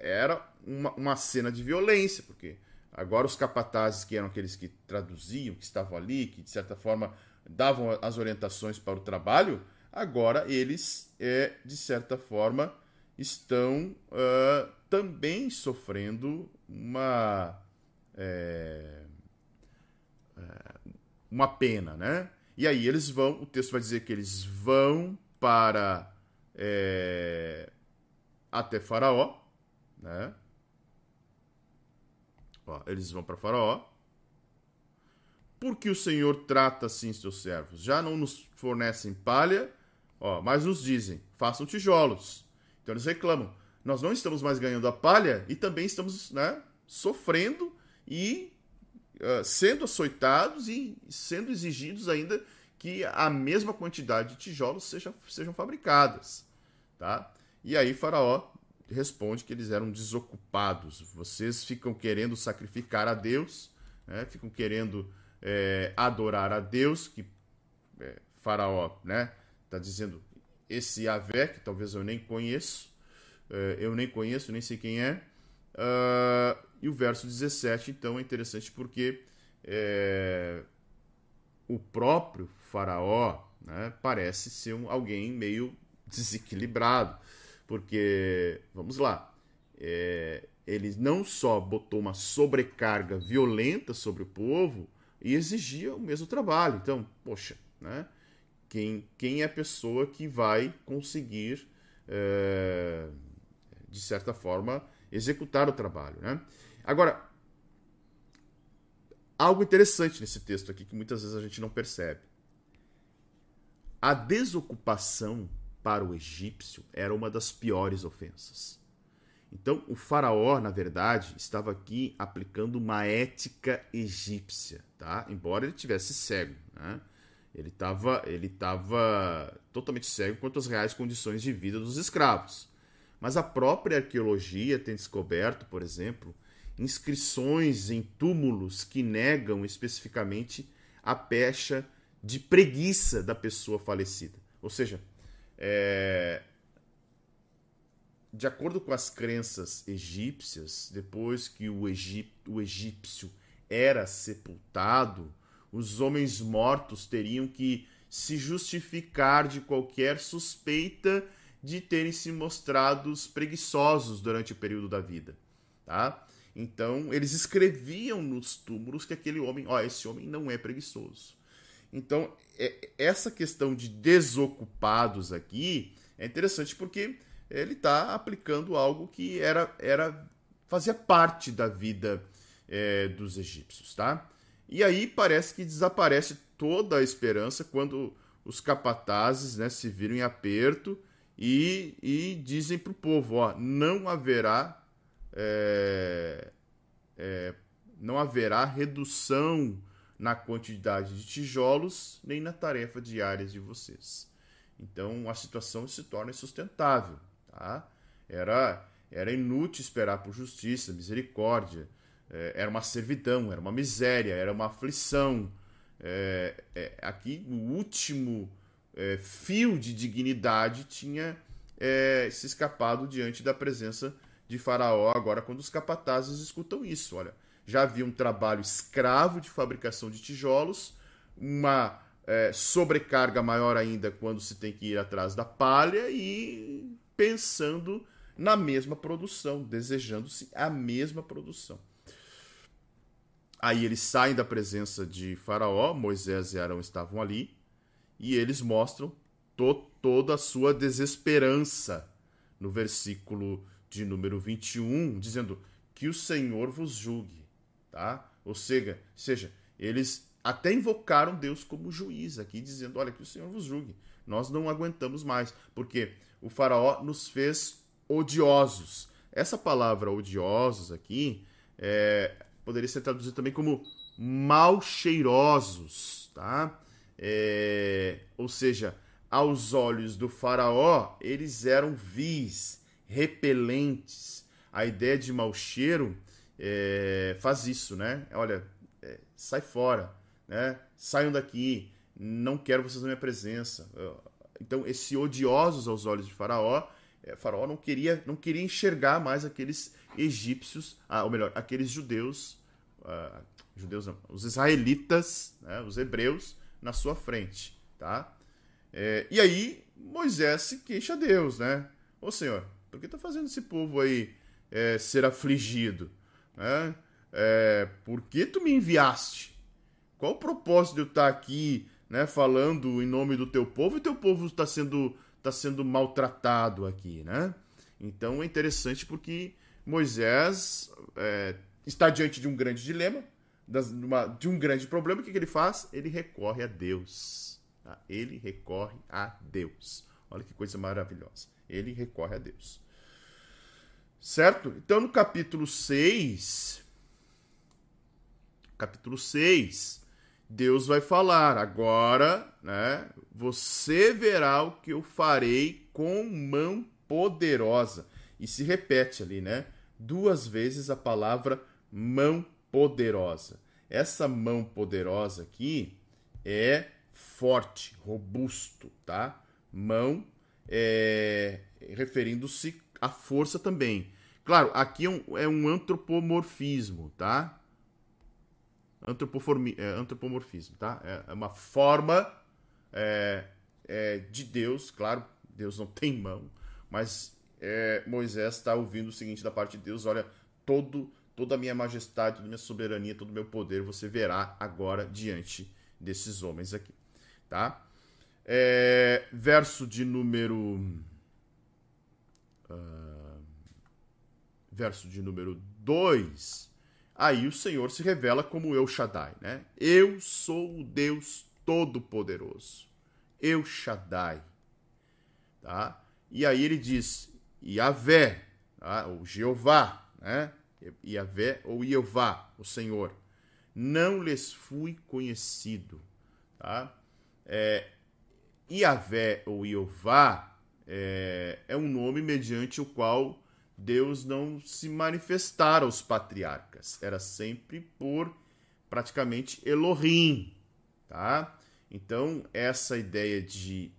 era uma, uma cena de violência, porque agora os capatazes, que eram aqueles que traduziam, que estavam ali, que de certa forma davam as orientações para o trabalho, agora eles, é, de certa forma, estão uh, também sofrendo uma, é, uma pena, né? E aí eles vão, o texto vai dizer que eles vão para é, até Faraó, né? Ó, eles vão para Faraó. Por que o Senhor trata assim seus servos? Já não nos fornecem palha, ó, mas nos dizem: façam tijolos. Então eles reclamam: nós não estamos mais ganhando a palha e também estamos né, sofrendo e uh, sendo açoitados e sendo exigidos ainda que a mesma quantidade de tijolos seja, sejam fabricadas. Tá? E aí Faraó responde que eles eram desocupados. Vocês ficam querendo sacrificar a Deus, né? ficam querendo é, adorar a Deus, que é, Faraó né, está dizendo esse Yahvé, que talvez eu nem conheço, é, eu nem conheço, nem sei quem é. Uh, e o verso 17, então, é interessante porque é, o próprio Faraó né, parece ser um, alguém meio desequilibrado. Porque, vamos lá, é, ele não só botou uma sobrecarga violenta sobre o povo e exigia o mesmo trabalho. Então, poxa, né? Quem, quem é a pessoa que vai conseguir, é, de certa forma, executar o trabalho, né? Agora, algo interessante nesse texto aqui que muitas vezes a gente não percebe. A desocupação para o egípcio era uma das piores ofensas. Então, o faraó, na verdade, estava aqui aplicando uma ética egípcia, tá? Embora ele tivesse cego, né? Ele estava ele tava totalmente cego quanto às reais condições de vida dos escravos. Mas a própria arqueologia tem descoberto, por exemplo, inscrições em túmulos que negam especificamente a pecha de preguiça da pessoa falecida. Ou seja, é... De acordo com as crenças egípcias, depois que o, egip... o egípcio era sepultado, os homens mortos teriam que se justificar de qualquer suspeita de terem se mostrado preguiçosos durante o período da vida, tá? Então, eles escreviam nos túmulos que aquele homem, ó, esse homem não é preguiçoso. Então, é, essa questão de desocupados aqui é interessante porque ele está aplicando algo que era, era fazia parte da vida é, dos egípcios, tá? E aí parece que desaparece toda a esperança quando os capatazes né, se viram em aperto e, e dizem para o povo, ó, não haverá é, é, não haverá redução na quantidade de tijolos nem na tarefa diária de vocês. Então a situação se torna insustentável. Tá? Era, era inútil esperar por justiça, misericórdia. É, era uma servidão, era uma miséria, era uma aflição. É, é, aqui o último é, fio de dignidade tinha se escapado diante da presença de Faraó. Agora, quando os capatazes escutam isso, olha, já havia um trabalho escravo de fabricação de tijolos, uma é, sobrecarga maior ainda quando se tem que ir atrás da palha e pensando na mesma produção, desejando-se a mesma produção. Aí eles saem da presença de Faraó, Moisés e Arão estavam ali, e eles mostram to toda a sua desesperança no versículo de número 21, dizendo que o Senhor vos julgue tá? Ou seja, seja, eles até invocaram Deus como juiz aqui, dizendo: olha, que o Senhor vos julgue. Nós não aguentamos mais, porque o Faraó nos fez odiosos. Essa palavra odiosos aqui é, poderia ser traduzida também como mal cheirosos, tá? É, ou seja, aos olhos do Faraó, eles eram vis, repelentes. A ideia de mau cheiro é, faz isso, né? Olha, é, sai fora, né? Saiam daqui, não quero vocês na minha presença. Então, esse odiosos aos olhos de Faraó, é, Faraó não queria, não queria enxergar mais aqueles egípcios, ah, ou melhor, aqueles judeus, ah, judeus não, os israelitas, né, os hebreus, na sua frente, tá? É, e aí Moisés se queixa a Deus, né? Ô Senhor, por que tá fazendo esse povo aí é, ser afligido? Né? É, por que tu me enviaste? Qual o propósito de eu estar aqui né, falando em nome do teu povo e teu povo está sendo, tá sendo maltratado aqui, né? Então é interessante porque Moisés é, está diante de um grande dilema, de um grande problema, o que, que ele faz? Ele recorre a Deus. Tá? Ele recorre a Deus. Olha que coisa maravilhosa. Ele recorre a Deus. Certo? Então, no capítulo 6, capítulo 6, Deus vai falar: agora, né, você verá o que eu farei com mão poderosa. E se repete ali, né? Duas vezes a palavra mão poderosa. Essa mão poderosa aqui é forte, robusto, tá? Mão é, referindo-se à força também. Claro, aqui é um, é um antropomorfismo, tá? É, antropomorfismo, tá? É, é uma forma é, é, de Deus, claro, Deus não tem mão, mas Moisés está ouvindo o seguinte da parte de Deus: olha, todo, toda a minha majestade, toda a minha soberania, todo o meu poder você verá agora diante desses homens aqui, tá? Verso de número. Uh, verso de número 2 aí o Senhor se revela como El Shaddai, né? Eu sou o Deus Todo-Poderoso. El Shaddai. Tá? E aí ele diz, Yahvé, tá? ou Jeová, né? Yahvé ou Jeová, o Senhor. Não lhes fui conhecido. Tá? É, Yahvé ou Jeová é, é um nome mediante o qual Deus não se manifestara aos patriarcas. Era sempre por praticamente Elohim, tá? Então, essa ideia de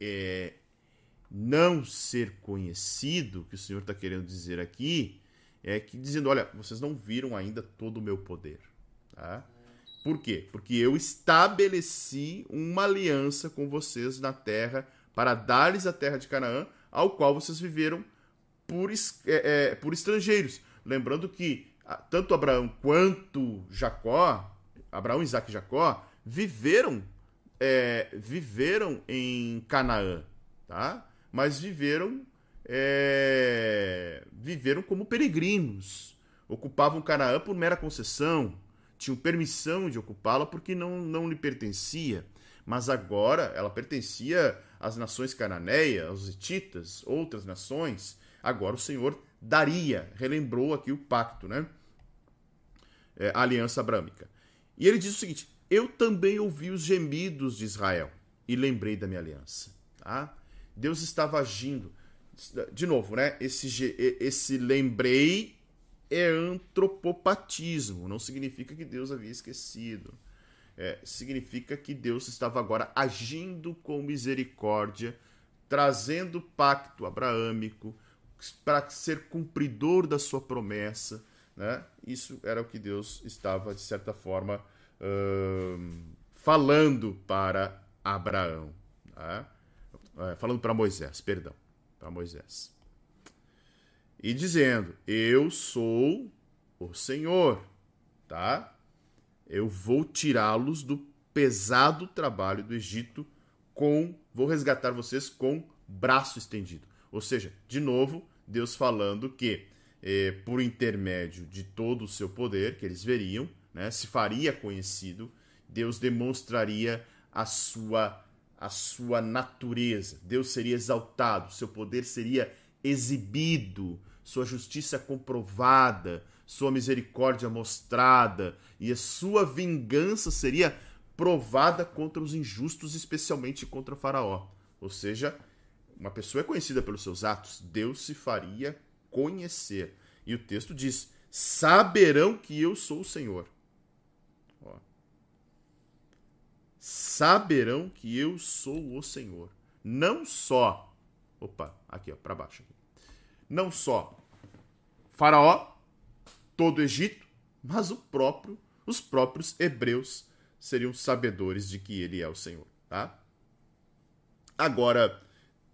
é, não ser conhecido, que o Senhor está querendo dizer aqui, é que dizendo, olha, vocês não viram ainda todo o meu poder, tá? Por quê? Porque eu estabeleci uma aliança com vocês na terra para dar-lhes a terra de Canaã, ao qual vocês viveram por, é, é, por estrangeiros. Lembrando que tanto Abraão quanto Jacó, Abraão, Isaac e Jacó, viveram, é, viveram em Canaã, tá? Mas viveram, é, viveram como peregrinos. Ocupavam Canaã por mera concessão, tinham permissão de ocupá-la porque não, não lhe pertencia. Mas agora ela pertencia às nações cananeias, aos hititas, outras nações, Agora o Senhor daria, relembrou aqui o pacto, né? É, a aliança abrâmica. E ele diz o seguinte: Eu também ouvi os gemidos de Israel e lembrei da minha aliança. Tá? Deus estava agindo. De novo, né? Esse, esse lembrei é antropopatismo. Não significa que Deus havia esquecido. É, significa que Deus estava agora agindo com misericórdia, trazendo pacto abraâmico, para ser cumpridor da sua promessa. Né? Isso era o que Deus estava, de certa forma, uh, falando para Abraão. Né? falando para Moisés, perdão, para Moisés. E dizendo: Eu sou o Senhor, tá? Eu vou tirá-los do pesado trabalho do Egito com, vou resgatar vocês com braço estendido. Ou seja, de novo, Deus falando que, eh, por intermédio de todo o seu poder, que eles veriam, né, se faria conhecido, Deus demonstraria a sua, a sua natureza. Deus seria exaltado, seu poder seria exibido, sua justiça comprovada, sua misericórdia mostrada, e a sua vingança seria provada contra os injustos, especialmente contra Faraó. Ou seja, uma pessoa é conhecida pelos seus atos, Deus se faria conhecer. E o texto diz: saberão que eu sou o Senhor. Ó. Saberão que eu sou o Senhor. Não só. Opa, aqui, ó, para baixo. Não só Faraó, todo o Egito, mas o próprio, os próprios hebreus seriam sabedores de que ele é o Senhor, tá? Agora,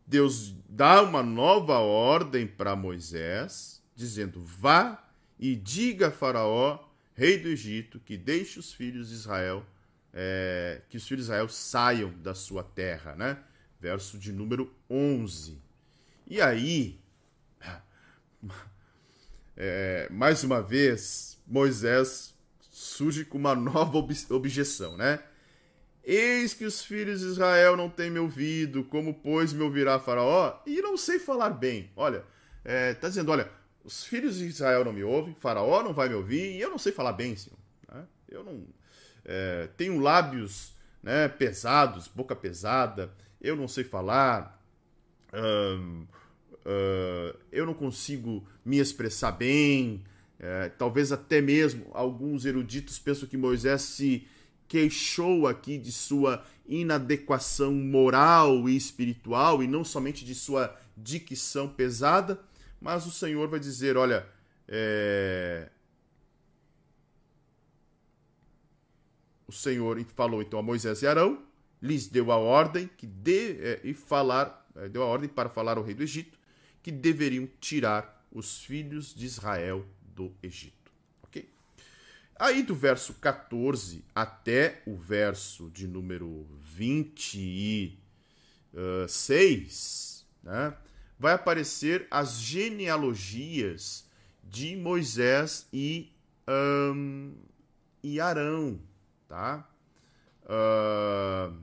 Deus dá uma nova ordem para Moisés, dizendo: Vá e diga a Faraó, rei do Egito, que deixe os filhos de Israel, é, que os filhos de Israel saiam da sua terra, né? Verso de número 11. E aí, é, mais uma vez, Moisés surge com uma nova ob objeção, né? Eis que os filhos de Israel não têm me ouvido, como pois me ouvirá Faraó? E não sei falar bem. Olha, é, tá dizendo, olha, os filhos de Israel não me ouvem, Faraó não vai me ouvir, e eu não sei falar bem, Senhor. Né? Eu não é, tenho lábios né, pesados, boca pesada, eu não sei falar, hum, eu não consigo me expressar bem. É, talvez até mesmo alguns eruditos pensam que Moisés se queixou aqui de sua inadequação moral e espiritual e não somente de sua dicção pesada, mas o Senhor vai dizer: olha, é... o Senhor falou então a Moisés e Arão, lhes deu a ordem que de, é, e falar, é, deu a ordem para falar ao rei do Egito que deveriam tirar os filhos de Israel do Egito. Aí do verso 14 até o verso de número 26, né, vai aparecer as genealogias de Moisés e, um, e Arão, tá? Uh,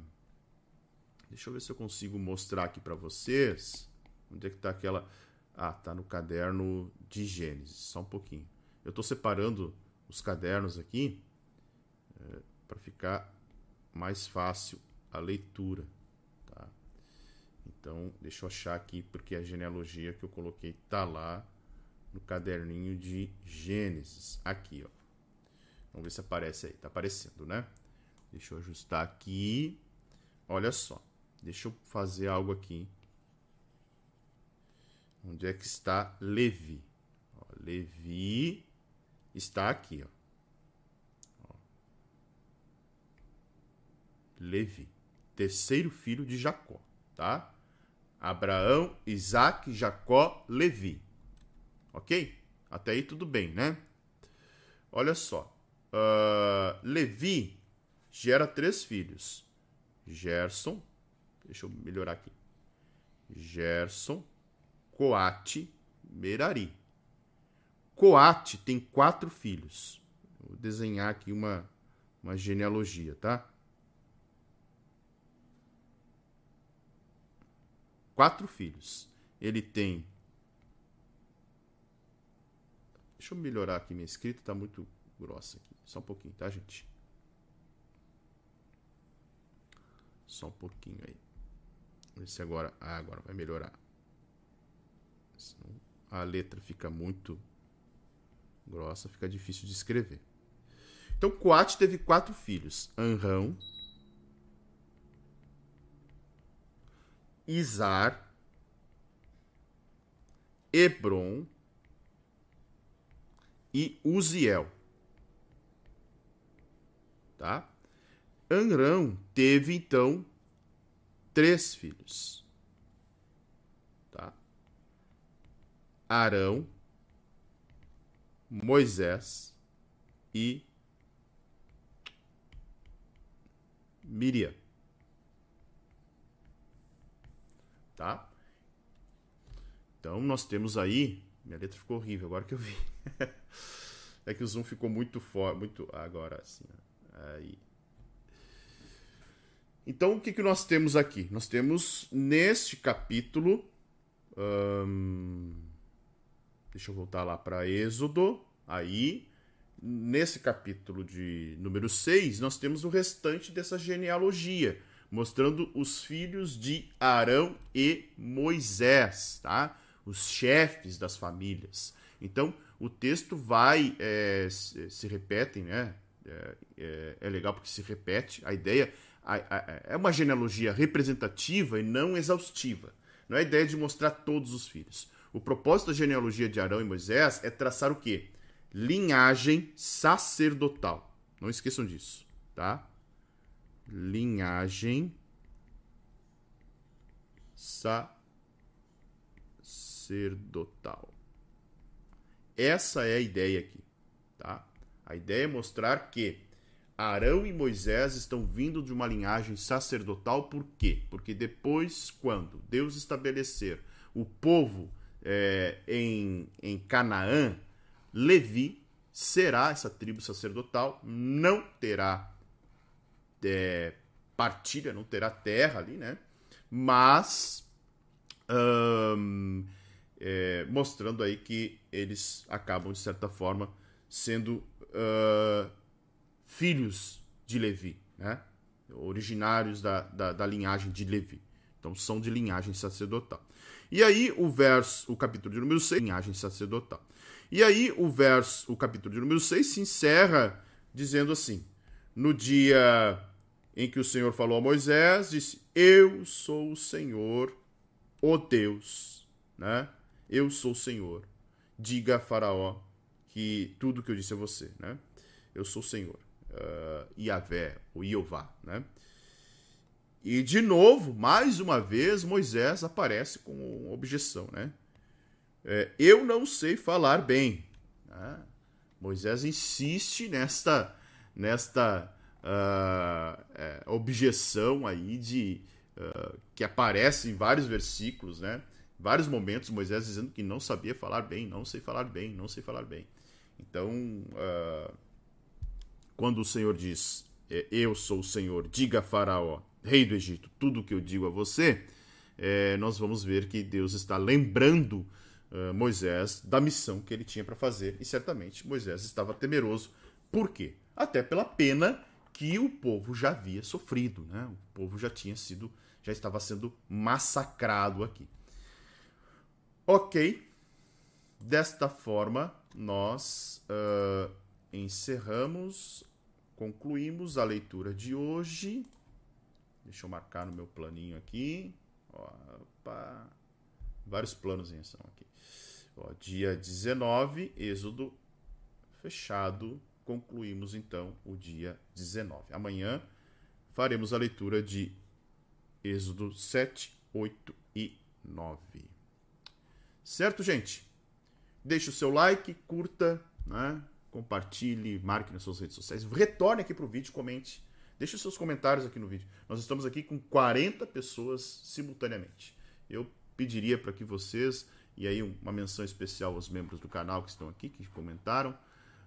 deixa eu ver se eu consigo mostrar aqui para vocês. Onde é que está aquela. Ah, tá no caderno de Gênesis. Só um pouquinho. Eu estou separando os cadernos aqui é, para ficar mais fácil a leitura. Tá? Então, deixa eu achar aqui, porque a genealogia que eu coloquei tá lá no caderninho de Gênesis. Aqui, ó. Vamos ver se aparece aí. Tá aparecendo, né? Deixa eu ajustar aqui. Olha só. Deixa eu fazer algo aqui Onde é que está Levi? Ó, Levi está aqui. Ó. Levi, terceiro filho de Jacó, tá? Abraão, Isaac, Jacó, Levi. Ok? Até aí tudo bem, né? Olha só. Uh, Levi gera três filhos: Gerson, deixa eu melhorar aqui. Gerson, Coate, Merari. Coate tem quatro filhos. Vou desenhar aqui uma, uma genealogia, tá? Quatro filhos. Ele tem. Deixa eu melhorar aqui minha escrita, tá muito grossa aqui. Só um pouquinho, tá, gente? Só um pouquinho aí. Ver se agora. Ah, agora vai melhorar a letra fica muito grossa, fica difícil de escrever. Então, Coate teve quatro filhos: Anrão, Izar, Hebron e Uziel. Tá? Anrão teve então três filhos. Arão, Moisés e Miriam. Tá? Então nós temos aí, minha letra ficou horrível agora que eu vi. é que o zoom ficou muito forte, muito agora assim, aí. Então o que que nós temos aqui? Nós temos neste capítulo hum, Deixa eu voltar lá para Êxodo. Aí, nesse capítulo de número 6, nós temos o restante dessa genealogia, mostrando os filhos de Arão e Moisés, tá? Os chefes das famílias. Então, o texto vai, é, se, repetem, né? É, é, é, legal porque se repete. A ideia a, a, é uma genealogia representativa e não exaustiva. Não é a ideia de mostrar todos os filhos. O propósito da genealogia de Arão e Moisés é traçar o quê? Linhagem sacerdotal. Não esqueçam disso, tá? Linhagem sacerdotal. Essa é a ideia aqui, tá? A ideia é mostrar que Arão e Moisés estão vindo de uma linhagem sacerdotal, por quê? Porque depois, quando Deus estabelecer o povo é, em, em Canaã, Levi será essa tribo sacerdotal, não terá é, partilha, não terá terra ali, né? Mas é, mostrando aí que eles acabam, de certa forma, sendo uh, filhos de Levi, né? originários da, da, da, linhagem de Levi. Então são de linhagem sacerdotal. E aí o verso, o capítulo de número 6, linhagem sacerdotal. E aí o verso, o capítulo de número 6 se encerra dizendo assim: No dia em que o Senhor falou a Moisés, disse: Eu sou o Senhor, o Deus, né? Eu sou o Senhor. Diga a Faraó que tudo que eu disse a você, né? Eu sou o Senhor. Uh, Yahvé, o Iová, né? E de novo, mais uma vez, Moisés aparece com objeção, né? É, eu não sei falar bem. Né? Moisés insiste nesta, nesta uh, é, objeção aí de uh, que aparece em vários versículos, né? vários momentos Moisés dizendo que não sabia falar bem, não sei falar bem, não sei falar bem. Então, uh, quando o Senhor diz, é, eu sou o Senhor, diga a Faraó, rei do Egito, tudo o que eu digo a você, é, nós vamos ver que Deus está lembrando uh, Moisés da missão que ele tinha para fazer. E certamente Moisés estava temeroso. Por quê? Até pela pena que o povo já havia sofrido, né? O povo já tinha sido, já estava sendo massacrado aqui. Ok, desta forma nós uh, encerramos, concluímos a leitura de hoje. Deixa eu marcar no meu planinho aqui. Opa, vários planos em ação aqui. Ó, dia 19, Êxodo fechado. Concluímos então o dia 19. Amanhã faremos a leitura de Êxodo 7, 8 e 9. Certo, gente? Deixe o seu like, curta, né? compartilhe, marque nas suas redes sociais. Retorne aqui para o vídeo, comente. Deixe seus comentários aqui no vídeo. Nós estamos aqui com 40 pessoas simultaneamente. Eu pediria para que vocês, e aí uma menção especial aos membros do canal que estão aqui, que comentaram,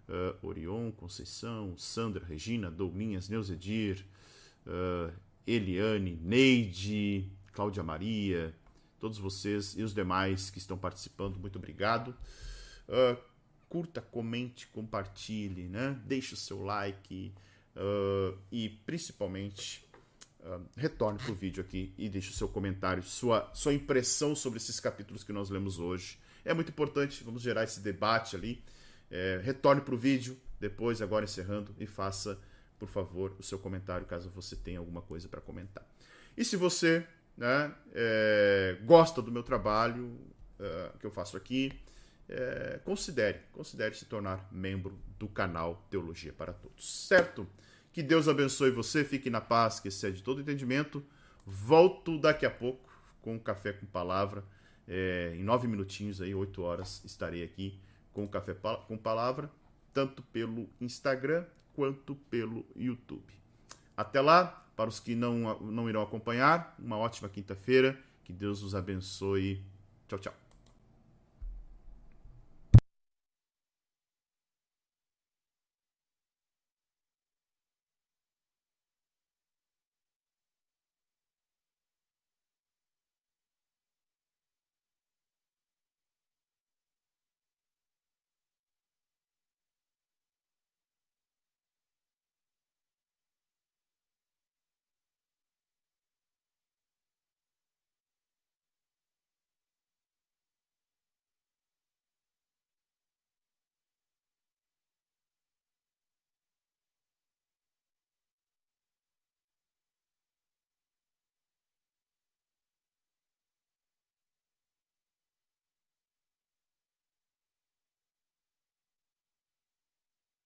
uh, Orion, Conceição, Sandra, Regina, Doulinhas, Neuzedir, uh, Eliane, Neide, Cláudia Maria, todos vocês e os demais que estão participando, muito obrigado. Uh, curta, comente, compartilhe, né? deixe o seu like uh, e principalmente uh, retorne para o vídeo aqui e deixe o seu comentário, sua, sua impressão sobre esses capítulos que nós lemos hoje. É muito importante, vamos gerar esse debate ali. É, retorne para o vídeo, depois, agora encerrando, e faça, por favor, o seu comentário caso você tenha alguma coisa para comentar. E se você né, é, gosta do meu trabalho é, que eu faço aqui, é, considere, considere se tornar membro do canal Teologia para Todos, certo? Que Deus abençoe você, fique na paz, que excede todo entendimento. Volto daqui a pouco com Café com Palavra. É, em nove minutinhos, aí, oito horas, estarei aqui com Café com Palavra, tanto pelo Instagram quanto pelo YouTube. Até lá, para os que não, não irão acompanhar, uma ótima quinta-feira. Que Deus os abençoe. Tchau, tchau.